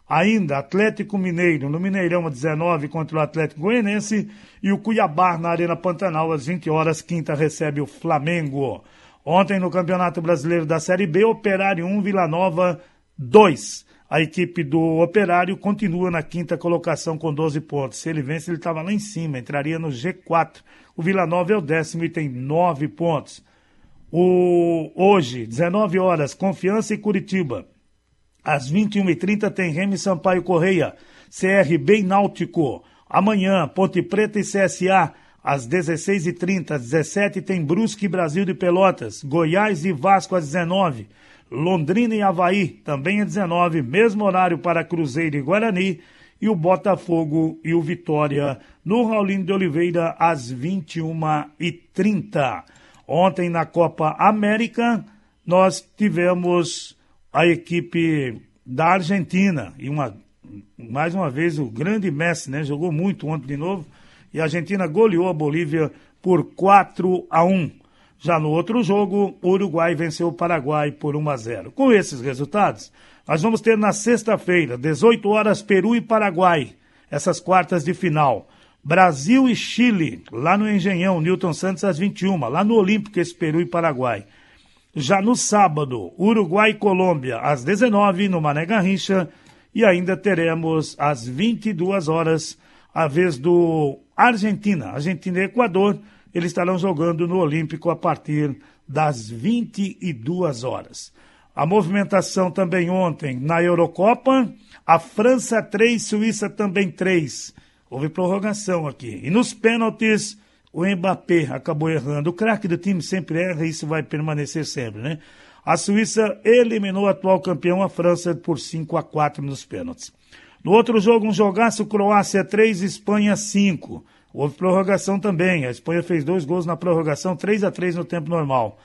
[SPEAKER 18] Ainda Atlético Mineiro no Mineirão às 19 contra o Atlético Goianense. E o Cuiabá na Arena Pantanal às 20 horas. Quinta recebe o Flamengo. Ontem no Campeonato Brasileiro da Série B, Operário 1, Vila Nova 2. A equipe do Operário continua na quinta colocação com 12 pontos. Se ele vence, ele estava lá em cima, entraria no G4. O Vila Nova é o décimo e tem 9 pontos. O, hoje, 19 horas, Confiança e Curitiba. Às 21h30 tem Remy Sampaio Correia, CRB e Náutico. Amanhã, Ponte Preta e CSA. Às 16h30, às 17 tem Brusque Brasil de Pelotas, Goiás e Vasco às 19 Londrina e Havaí, também às 19, mesmo horário para Cruzeiro e Guarani, e o Botafogo e o Vitória no Raulino de Oliveira às 21h30. Ontem na Copa América nós tivemos a equipe da Argentina e uma mais uma vez o grande Messi, né, jogou muito ontem de novo e a Argentina goleou a Bolívia por 4 a 1. Já no outro jogo, o Uruguai venceu o Paraguai por 1 a 0. Com esses resultados, nós vamos ter na sexta-feira, 18 horas, Peru e Paraguai, essas quartas de final. Brasil e Chile, lá no Engenhão, Newton Santos às 21, lá no Olímpico, esse Peru e Paraguai. Já no sábado, Uruguai e Colômbia, às 19, no Mané Garrincha, e ainda teremos às 22 horas a vez do Argentina, Argentina e Equador, eles estarão jogando no Olímpico a partir das 22 horas. A movimentação também ontem na Eurocopa, a França 3, Suíça também 3. Houve prorrogação aqui. E nos pênaltis, o Mbappé acabou errando. O craque do time sempre erra e isso vai permanecer sempre, né? A Suíça eliminou o atual campeão, a França, por 5 a 4 nos pênaltis. No outro jogo, um jogaço, Croácia 3, Espanha 5. Houve prorrogação também. A Espanha fez dois gols na prorrogação, 3 a 3 no tempo normal.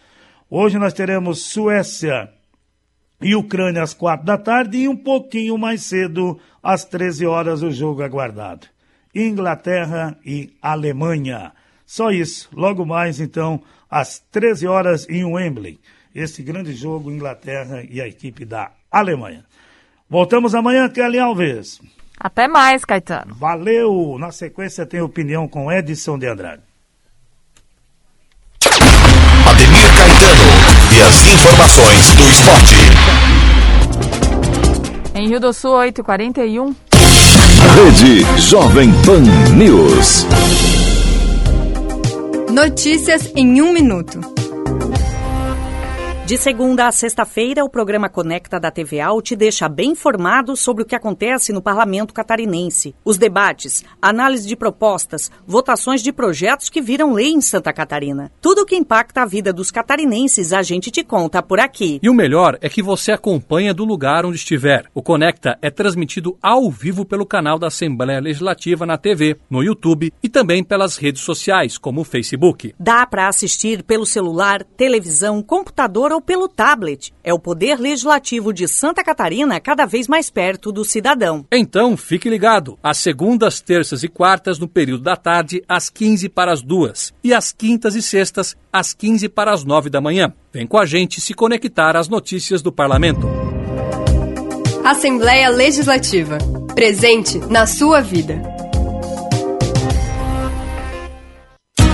[SPEAKER 18] Hoje nós teremos Suécia e Ucrânia às quatro da tarde e um pouquinho mais cedo, às 13 horas, o jogo aguardado. Inglaterra e Alemanha. Só isso. Logo mais, então, às 13 horas em Wembley. Esse grande jogo, Inglaterra e a equipe da Alemanha. Voltamos amanhã, Kelly Alves.
[SPEAKER 1] Até mais, Caetano.
[SPEAKER 18] Valeu! Na sequência tem opinião com Edson de Andrade.
[SPEAKER 2] Ademir Caetano e as informações do esporte.
[SPEAKER 1] Em Rio do Sul, 8h41.
[SPEAKER 2] Rede Jovem Pan News.
[SPEAKER 19] Notícias em um minuto.
[SPEAKER 20] De segunda a sexta-feira, o programa Conecta da TVA te deixa bem informado sobre o que acontece no parlamento catarinense. Os debates, análise de propostas, votações de projetos que viram lei em Santa Catarina. Tudo o que impacta a vida dos catarinenses a gente te conta por aqui.
[SPEAKER 21] E o melhor é que você acompanha do lugar onde estiver. O Conecta é transmitido ao vivo pelo canal da Assembleia Legislativa na TV, no YouTube e também pelas redes sociais, como o Facebook.
[SPEAKER 20] Dá para assistir pelo celular, televisão, computador ou pelo tablet. É o poder legislativo de Santa Catarina cada vez mais perto do cidadão.
[SPEAKER 21] Então, fique ligado. Às segundas, terças e quartas, no período da tarde, às 15 para as duas. E às quintas e sextas, às 15 para as 9 da manhã. Vem com a gente se conectar às notícias do parlamento.
[SPEAKER 19] Assembleia Legislativa. Presente na sua vida.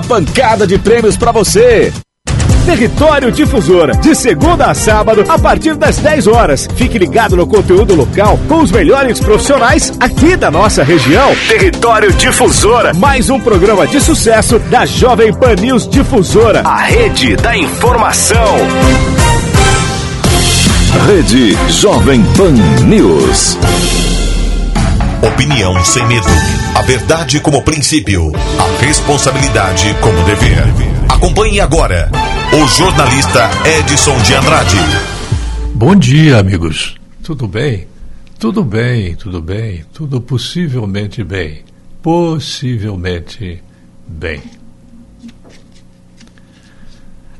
[SPEAKER 22] pancada de prêmios para você. Território Difusora, de segunda a sábado, a partir das 10 horas. Fique ligado no conteúdo local com os melhores profissionais aqui da nossa região. Território Difusora, mais um programa de sucesso da Jovem Pan News Difusora, a rede da informação.
[SPEAKER 2] Rede Jovem Pan News. Opinião sem medo. A verdade como princípio. A responsabilidade como dever. Acompanhe agora o jornalista Edson de Andrade.
[SPEAKER 23] Bom dia, amigos. Tudo bem? Tudo bem, tudo bem, tudo possivelmente bem. Possivelmente bem.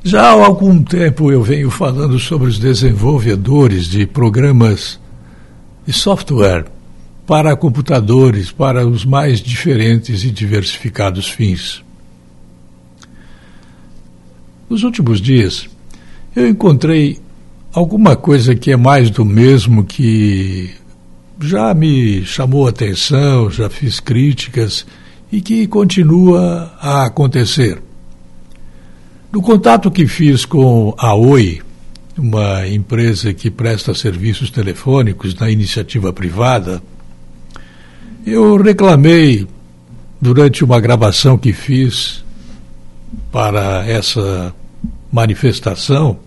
[SPEAKER 23] Já há algum tempo eu venho falando sobre os desenvolvedores de programas de software para computadores, para os mais diferentes e diversificados fins. Nos últimos dias, eu encontrei alguma coisa que é mais do mesmo que já me chamou atenção, já fiz críticas e que continua a acontecer. No contato que fiz com a Oi, uma empresa que presta serviços telefônicos na iniciativa privada, eu reclamei durante uma gravação que fiz para essa manifestação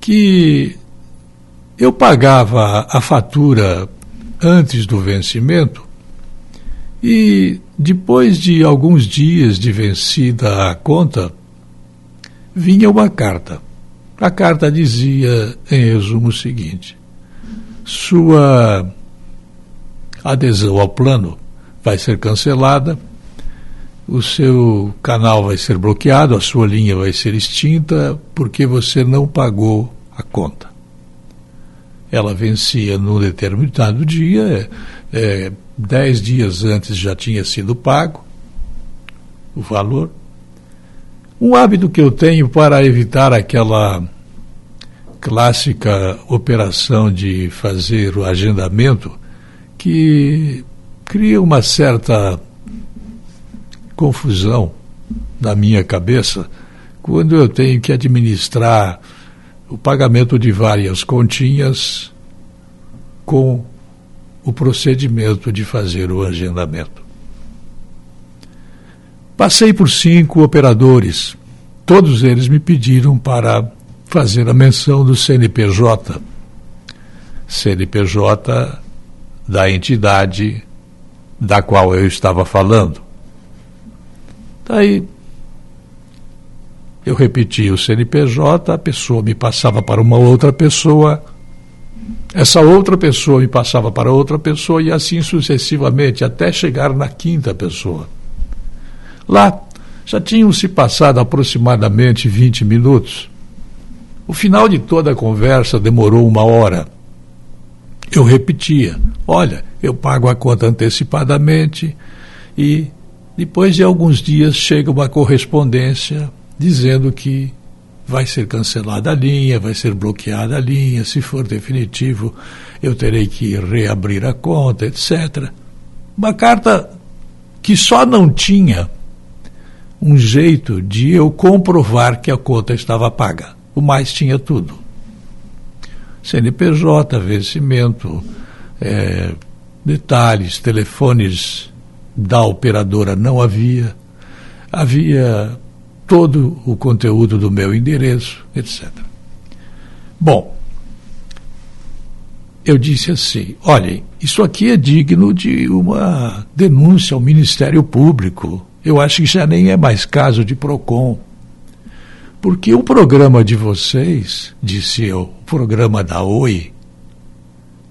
[SPEAKER 23] que eu pagava a fatura antes do vencimento e depois de alguns dias de vencida a conta, vinha uma carta. A carta dizia, em resumo, o seguinte: Sua adesão ao plano vai ser cancelada, o seu canal vai ser bloqueado, a sua linha vai ser extinta porque você não pagou a conta. Ela vencia num determinado dia, é, dez dias antes já tinha sido pago o valor, Um hábito que eu tenho para evitar aquela clássica operação de fazer o agendamento que cria uma certa confusão na minha cabeça quando eu tenho que administrar o pagamento de várias continhas com o procedimento de fazer o agendamento. Passei por cinco operadores. Todos eles me pediram para fazer a menção do CNPJ. CNPJ da entidade da qual eu estava falando. Daí eu repetia o CNPJ, a pessoa me passava para uma outra pessoa, essa outra pessoa me passava para outra pessoa e assim sucessivamente, até chegar na quinta pessoa. Lá já tinham se passado aproximadamente 20 minutos. O final de toda a conversa demorou uma hora. Eu repetia: Olha, eu pago a conta antecipadamente e depois de alguns dias chega uma correspondência dizendo que vai ser cancelada a linha, vai ser bloqueada a linha, se for definitivo eu terei que reabrir a conta, etc. Uma carta que só não tinha um jeito de eu comprovar que a conta estava paga. O mais tinha tudo. CNPJ, vencimento, é, detalhes, telefones da operadora não havia. Havia todo o conteúdo do meu endereço, etc. Bom, eu disse assim: olhem, isso aqui é digno de uma denúncia ao Ministério Público. Eu acho que já nem é mais caso de PROCON. Porque o programa de vocês, disse eu, o programa da Oi,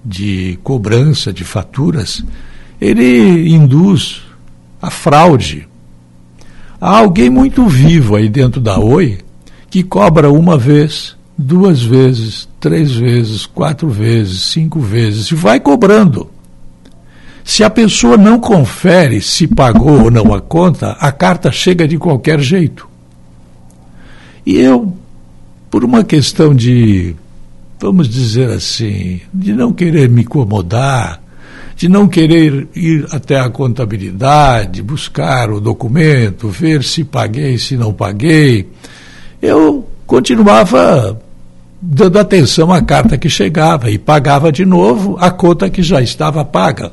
[SPEAKER 23] de cobrança de faturas, ele induz a fraude. Há alguém muito vivo aí dentro da Oi que cobra uma vez, duas vezes, três vezes, quatro vezes, cinco vezes, e vai cobrando. Se a pessoa não confere se pagou ou não a conta, a carta chega de qualquer jeito. E eu, por uma questão de, vamos dizer assim, de não querer me incomodar, de não querer ir até a contabilidade, buscar o documento, ver se paguei, se não paguei, eu continuava dando atenção à carta que chegava e pagava de novo a conta que já estava paga.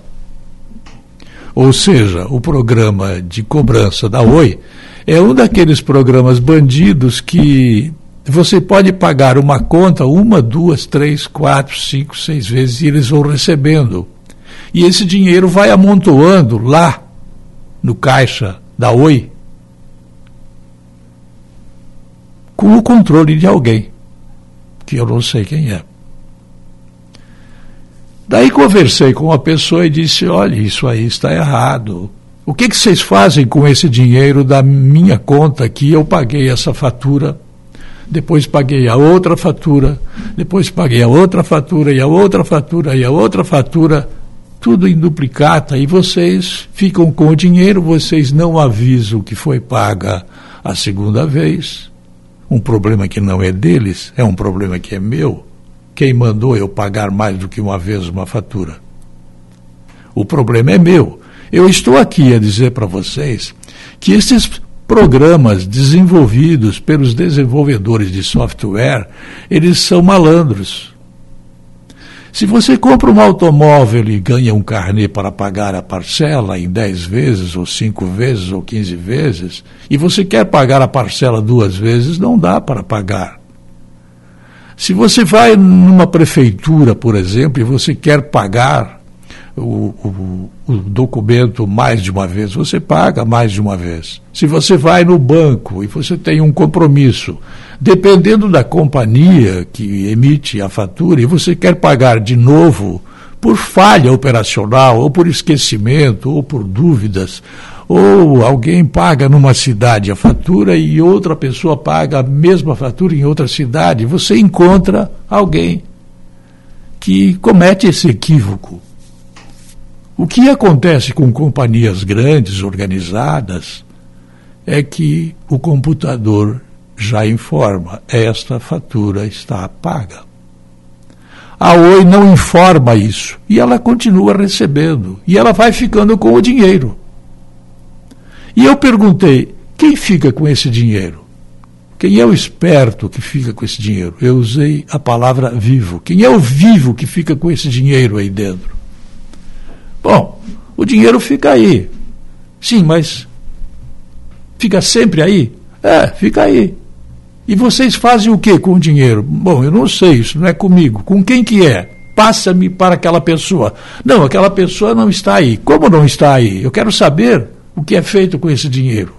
[SPEAKER 23] Ou seja, o programa de cobrança da Oi é um daqueles programas bandidos que você pode pagar uma conta uma, duas, três, quatro, cinco, seis vezes e eles vão recebendo. E esse dinheiro vai amontoando lá no caixa da Oi com o controle de alguém, que eu não sei quem é. Daí conversei com uma pessoa e disse: olha, isso aí está errado. O que, que vocês fazem com esse dinheiro da minha conta que eu paguei essa fatura, depois paguei a outra fatura, depois paguei a outra fatura e a outra fatura e a outra fatura, tudo em duplicata, e vocês ficam com o dinheiro, vocês não avisam que foi paga a segunda vez. Um problema que não é deles, é um problema que é meu. Quem mandou eu pagar mais do que uma vez uma fatura? O problema é meu. Eu estou aqui a dizer para vocês que esses programas desenvolvidos pelos desenvolvedores de software, eles são malandros. Se você compra um automóvel e ganha um carnê para pagar a parcela em 10 vezes, ou 5 vezes, ou 15 vezes, e você quer pagar a parcela duas vezes, não dá para pagar. Se você vai numa prefeitura, por exemplo, e você quer pagar o, o, o, documento mais de uma vez, você paga mais de uma vez. Se você vai no banco e você tem um compromisso, dependendo da companhia que emite a fatura, e você quer pagar de novo por falha operacional, ou por esquecimento, ou por dúvidas, ou alguém paga numa cidade a fatura e outra pessoa paga a mesma fatura em outra cidade, você encontra alguém que comete esse equívoco. O que acontece com companhias grandes, organizadas, é que o computador já informa: esta fatura está paga. A Oi não informa isso e ela continua recebendo e ela vai ficando com o dinheiro. E eu perguntei: quem fica com esse dinheiro? Quem é o esperto que fica com esse dinheiro? Eu usei a palavra vivo. Quem é o vivo que fica com esse dinheiro aí dentro? Bom, o dinheiro fica aí. Sim, mas fica sempre aí? É, fica aí. E vocês fazem o que com o dinheiro? Bom, eu não sei, isso não é comigo. Com quem que é? Passa-me para aquela pessoa. Não, aquela pessoa não está aí. Como não está aí? Eu quero saber o que é feito com esse dinheiro.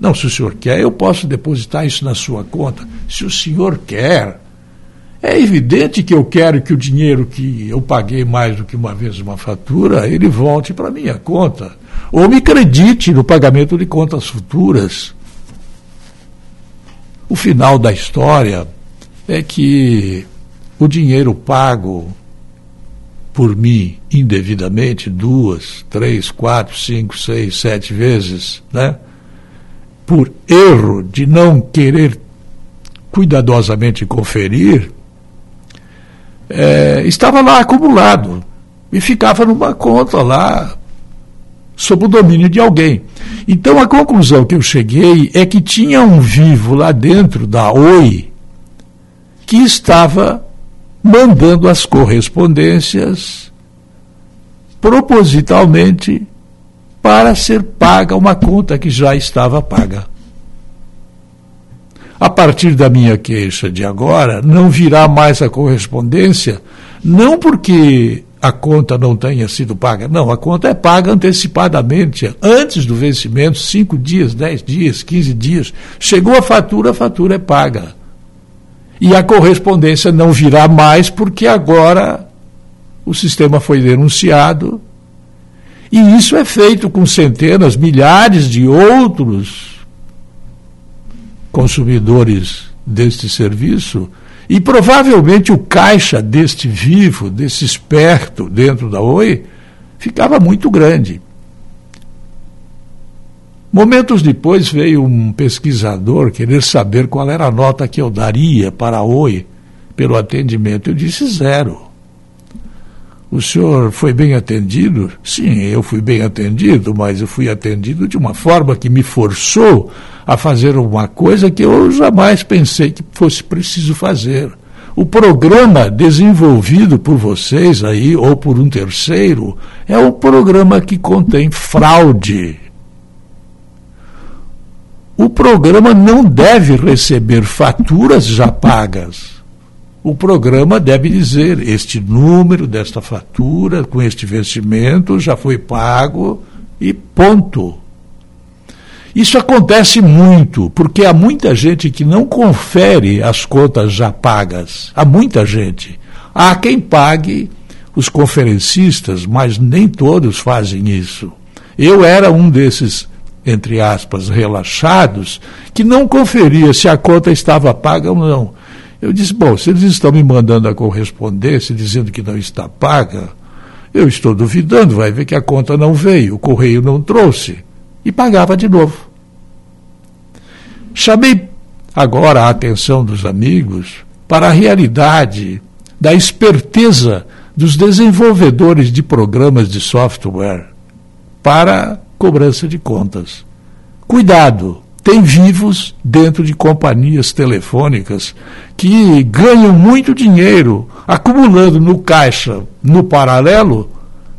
[SPEAKER 23] Não, se o senhor quer, eu posso depositar isso na sua conta. Se o senhor quer, é evidente que eu quero que o dinheiro que eu paguei mais do que uma vez uma fatura, ele volte para minha conta. Ou me acredite no pagamento de contas futuras. O final da história é que o dinheiro pago por mim indevidamente duas, três, quatro, cinco, seis, sete vezes, né? Por erro de não querer cuidadosamente conferir, é, estava lá acumulado e ficava numa conta lá sob o domínio de alguém. Então a conclusão que eu cheguei é que tinha um vivo lá dentro da Oi que estava mandando as correspondências propositalmente para ser paga uma conta que já estava paga. A partir da minha queixa de agora, não virá mais a correspondência, não porque a conta não tenha sido paga. Não, a conta é paga antecipadamente, antes do vencimento, cinco dias, dez dias, quinze dias. Chegou a fatura, a fatura é paga. E a correspondência não virá mais porque agora o sistema foi denunciado. E isso é feito com centenas, milhares de outros consumidores deste serviço e provavelmente o caixa deste vivo, desse esperto dentro da Oi, ficava muito grande. Momentos depois veio um pesquisador querer saber qual era a nota que eu daria para a Oi pelo atendimento. Eu disse zero. O senhor foi bem atendido? Sim, eu fui bem atendido, mas eu fui atendido de uma forma que me forçou a fazer uma coisa que eu jamais pensei que fosse preciso fazer. O programa desenvolvido por vocês aí, ou por um terceiro, é um programa que contém fraude. O programa não deve receber faturas já pagas o programa deve dizer: este número desta fatura, com este vencimento, já foi pago e ponto. Isso acontece muito, porque há muita gente que não confere as contas já pagas. Há muita gente. Há quem pague os conferencistas, mas nem todos fazem isso. Eu era um desses, entre aspas, relaxados, que não conferia se a conta estava paga ou não. Eu disse: bom, se eles estão me mandando a correspondência dizendo que não está paga, eu estou duvidando, vai ver que a conta não veio, o correio não trouxe. E pagava de novo. Chamei agora a atenção dos amigos para a realidade da esperteza dos desenvolvedores de programas de software para cobrança de contas. Cuidado! Tem vivos dentro de companhias telefônicas que ganham muito dinheiro acumulando no caixa, no paralelo,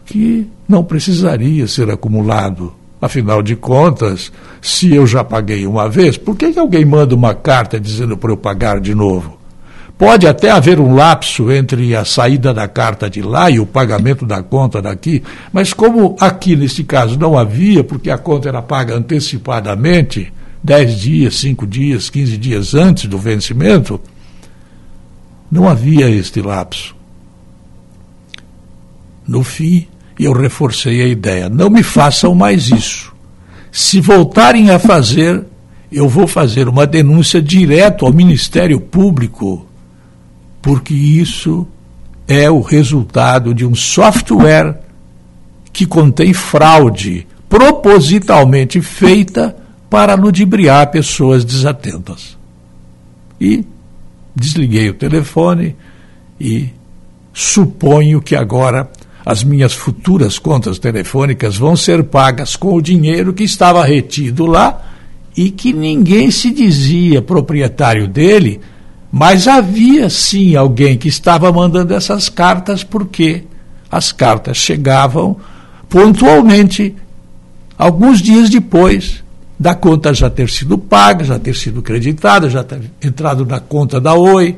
[SPEAKER 23] que não precisaria ser acumulado. Afinal de contas, se eu já paguei uma vez, por que, que alguém manda uma carta dizendo para eu pagar de novo? Pode até haver um lapso entre a saída da carta de lá e o pagamento da conta daqui, mas como aqui nesse caso não havia, porque a conta era paga antecipadamente, dez dias, cinco dias, quinze dias antes do vencimento, não havia este lapso. No fim, eu reforcei a ideia: não me façam mais isso. Se voltarem a fazer, eu vou fazer uma denúncia direto ao Ministério Público, porque isso é o resultado de um software que contém fraude propositalmente feita para ludibriar pessoas desatentas. E desliguei o telefone e suponho que agora as minhas futuras contas telefônicas vão ser pagas com o dinheiro que estava retido lá e que ninguém se dizia proprietário dele, mas havia sim alguém que estava mandando essas cartas porque as cartas chegavam pontualmente alguns dias depois da conta já ter sido paga, já ter sido creditada, já ter entrado na conta da Oi.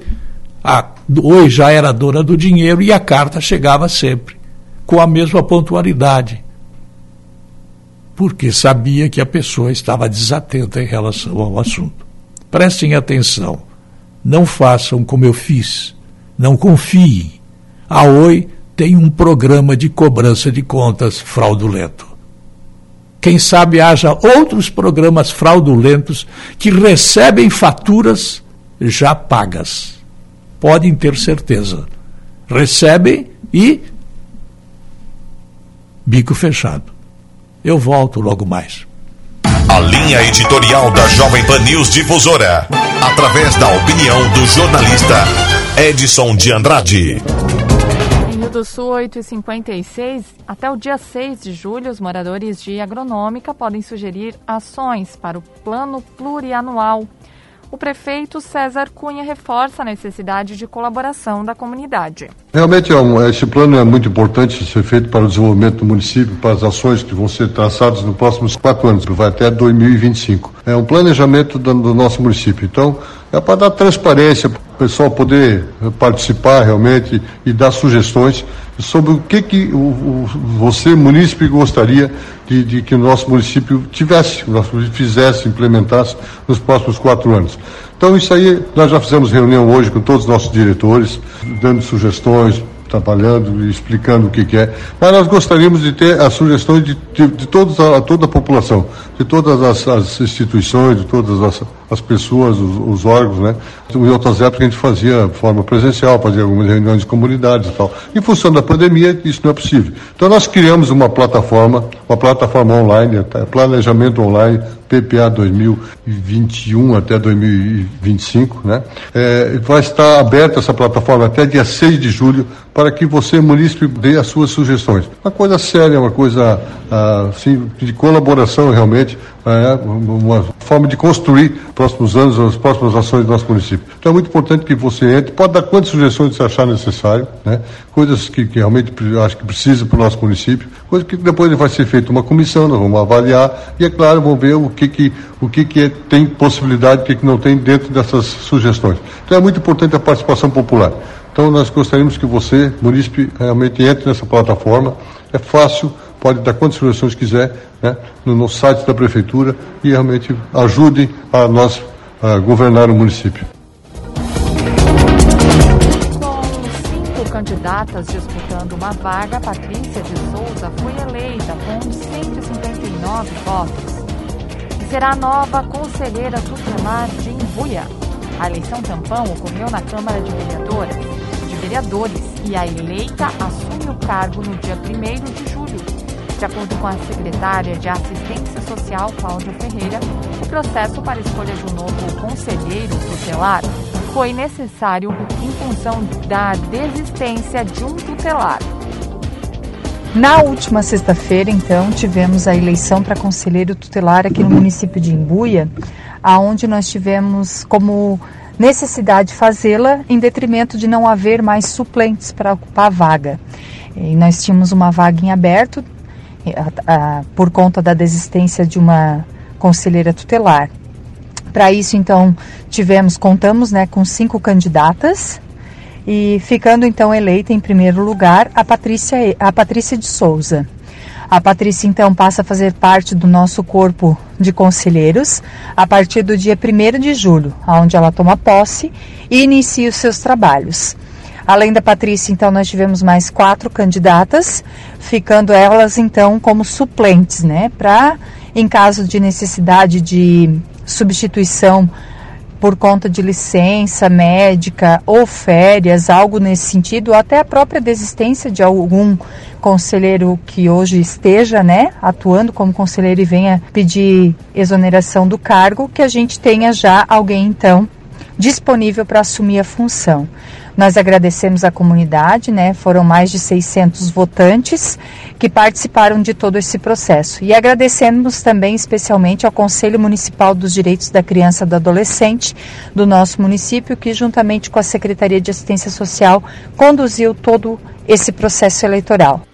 [SPEAKER 23] A Oi já era dona do dinheiro e a carta chegava sempre com a mesma pontualidade, porque sabia que a pessoa estava desatenta em relação ao assunto. Prestem atenção, não façam como eu fiz, não confiem. A Oi tem um programa de cobrança de contas fraudulento. Quem sabe haja outros programas fraudulentos que recebem faturas já pagas. Podem ter certeza. Recebem e bico fechado. Eu volto logo mais.
[SPEAKER 2] A linha editorial da Jovem Pan News Difusora, através da opinião do jornalista Edson de Andrade.
[SPEAKER 1] Do Sul, 8h56. Até o dia 6 de julho, os moradores de Agronômica podem sugerir ações para o Plano Plurianual o prefeito César Cunha reforça a necessidade de colaboração da comunidade.
[SPEAKER 24] Realmente, é esse plano é muito importante ser feito para o desenvolvimento do município, para as ações que vão ser traçadas nos próximos quatro anos, que vai até 2025. É um planejamento do, do nosso município. Então, é para dar transparência, para o pessoal poder participar realmente e dar sugestões sobre o que, que o, o, você, munícipe, gostaria de, de, que o nosso município tivesse, o nosso município fizesse, implementasse nos próximos quatro anos. Então, isso aí, nós já fizemos reunião hoje com todos os nossos diretores, dando sugestões, trabalhando e explicando o que, que, é. Mas nós gostaríamos de ter as sugestões de, de, de todos a, toda a população, de todas as, as instituições, de todas as, as pessoas, os, os, órgãos, né? Em outras épocas a gente fazia de forma presencial, fazia algumas reuniões de comunidades e tal. Em função da pandemia, isso não é possível. Então nós criamos uma plataforma, uma plataforma online, planejamento online, PPA 2021 até 2025, né? É, vai estar aberta essa plataforma até dia 6 de julho para que você, munícipe, dê as suas sugestões. Uma coisa séria, uma coisa assim, de colaboração realmente, é, uma forma de construir próximos anos, as próximas ações do nosso município. Então é muito importante que você entre, pode dar quantas sugestões você achar necessário, né? coisas que, que realmente acho que precisa para o nosso município, coisas que depois vai ser feita uma comissão, nós vamos avaliar e, é claro, vamos ver o que, que, o que, que é, tem possibilidade, o que, que não tem dentro dessas sugestões. Então é muito importante a participação popular. Então nós gostaríamos que você, munícipe, realmente entre nessa plataforma. É fácil, pode dar quantas sugestões quiser né, no, no site da prefeitura e realmente ajude a nós a governar o município.
[SPEAKER 1] Candidatas disputando uma vaga, Patrícia de Souza foi eleita com 159 votos e será nova conselheira tutelar de Imbuia. A eleição tampão ocorreu na Câmara de de Vereadores e a eleita assume o cargo no dia 1 de julho. De acordo com a secretária de Assistência Social, Cláudia Ferreira, o processo para escolha de um novo conselheiro tutelar foi necessário em função da desistência de um tutelar.
[SPEAKER 25] Na última sexta-feira, então, tivemos a eleição para conselheiro tutelar aqui no município de Imbuia, aonde nós tivemos como necessidade fazê-la em detrimento de não haver mais suplentes para ocupar a vaga. E nós tínhamos uma vaga em aberto a, a, por conta da desistência de uma conselheira tutelar. Para isso, então, tivemos, contamos né, com cinco candidatas e ficando então eleita em primeiro lugar a Patrícia, a Patrícia de Souza. A Patrícia, então, passa a fazer parte do nosso corpo de conselheiros a partir do dia 1 de julho, onde ela toma posse e inicia os seus trabalhos. Além da Patrícia, então, nós tivemos mais quatro candidatas, ficando elas, então, como suplentes, né? Para, em caso de necessidade de substituição por conta de licença médica ou férias, algo nesse sentido, ou até a própria desistência de algum conselheiro que hoje esteja, né, atuando como conselheiro e venha pedir exoneração do cargo, que a gente tenha já alguém então disponível para assumir a função. Nós agradecemos a comunidade, né? Foram mais de 600 votantes que participaram de todo esse processo. E agradecemos também especialmente ao Conselho Municipal dos Direitos da Criança e do Adolescente do nosso município, que juntamente com a Secretaria de Assistência Social conduziu todo esse processo eleitoral.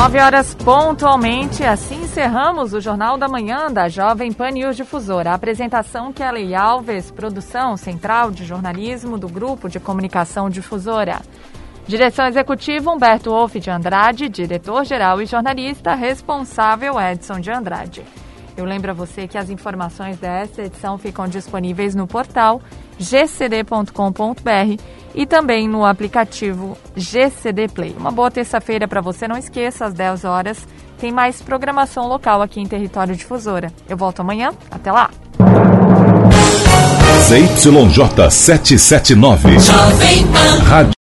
[SPEAKER 1] 9 horas pontualmente, assim encerramos o Jornal da Manhã da Jovem Pan News Difusora. A apresentação Kelly Alves, produção central de jornalismo do Grupo de Comunicação Difusora. Direção executiva Humberto Wolff de Andrade, diretor-geral e jornalista responsável Edson de Andrade. Eu lembro a você que as informações desta edição ficam disponíveis no portal gcd.com.br e também no aplicativo GCD Play. Uma boa terça-feira para você, não esqueça, às 10 horas tem mais programação local aqui em Território Difusora. Eu volto amanhã, até lá.
[SPEAKER 2] ZYJ 779. Rádio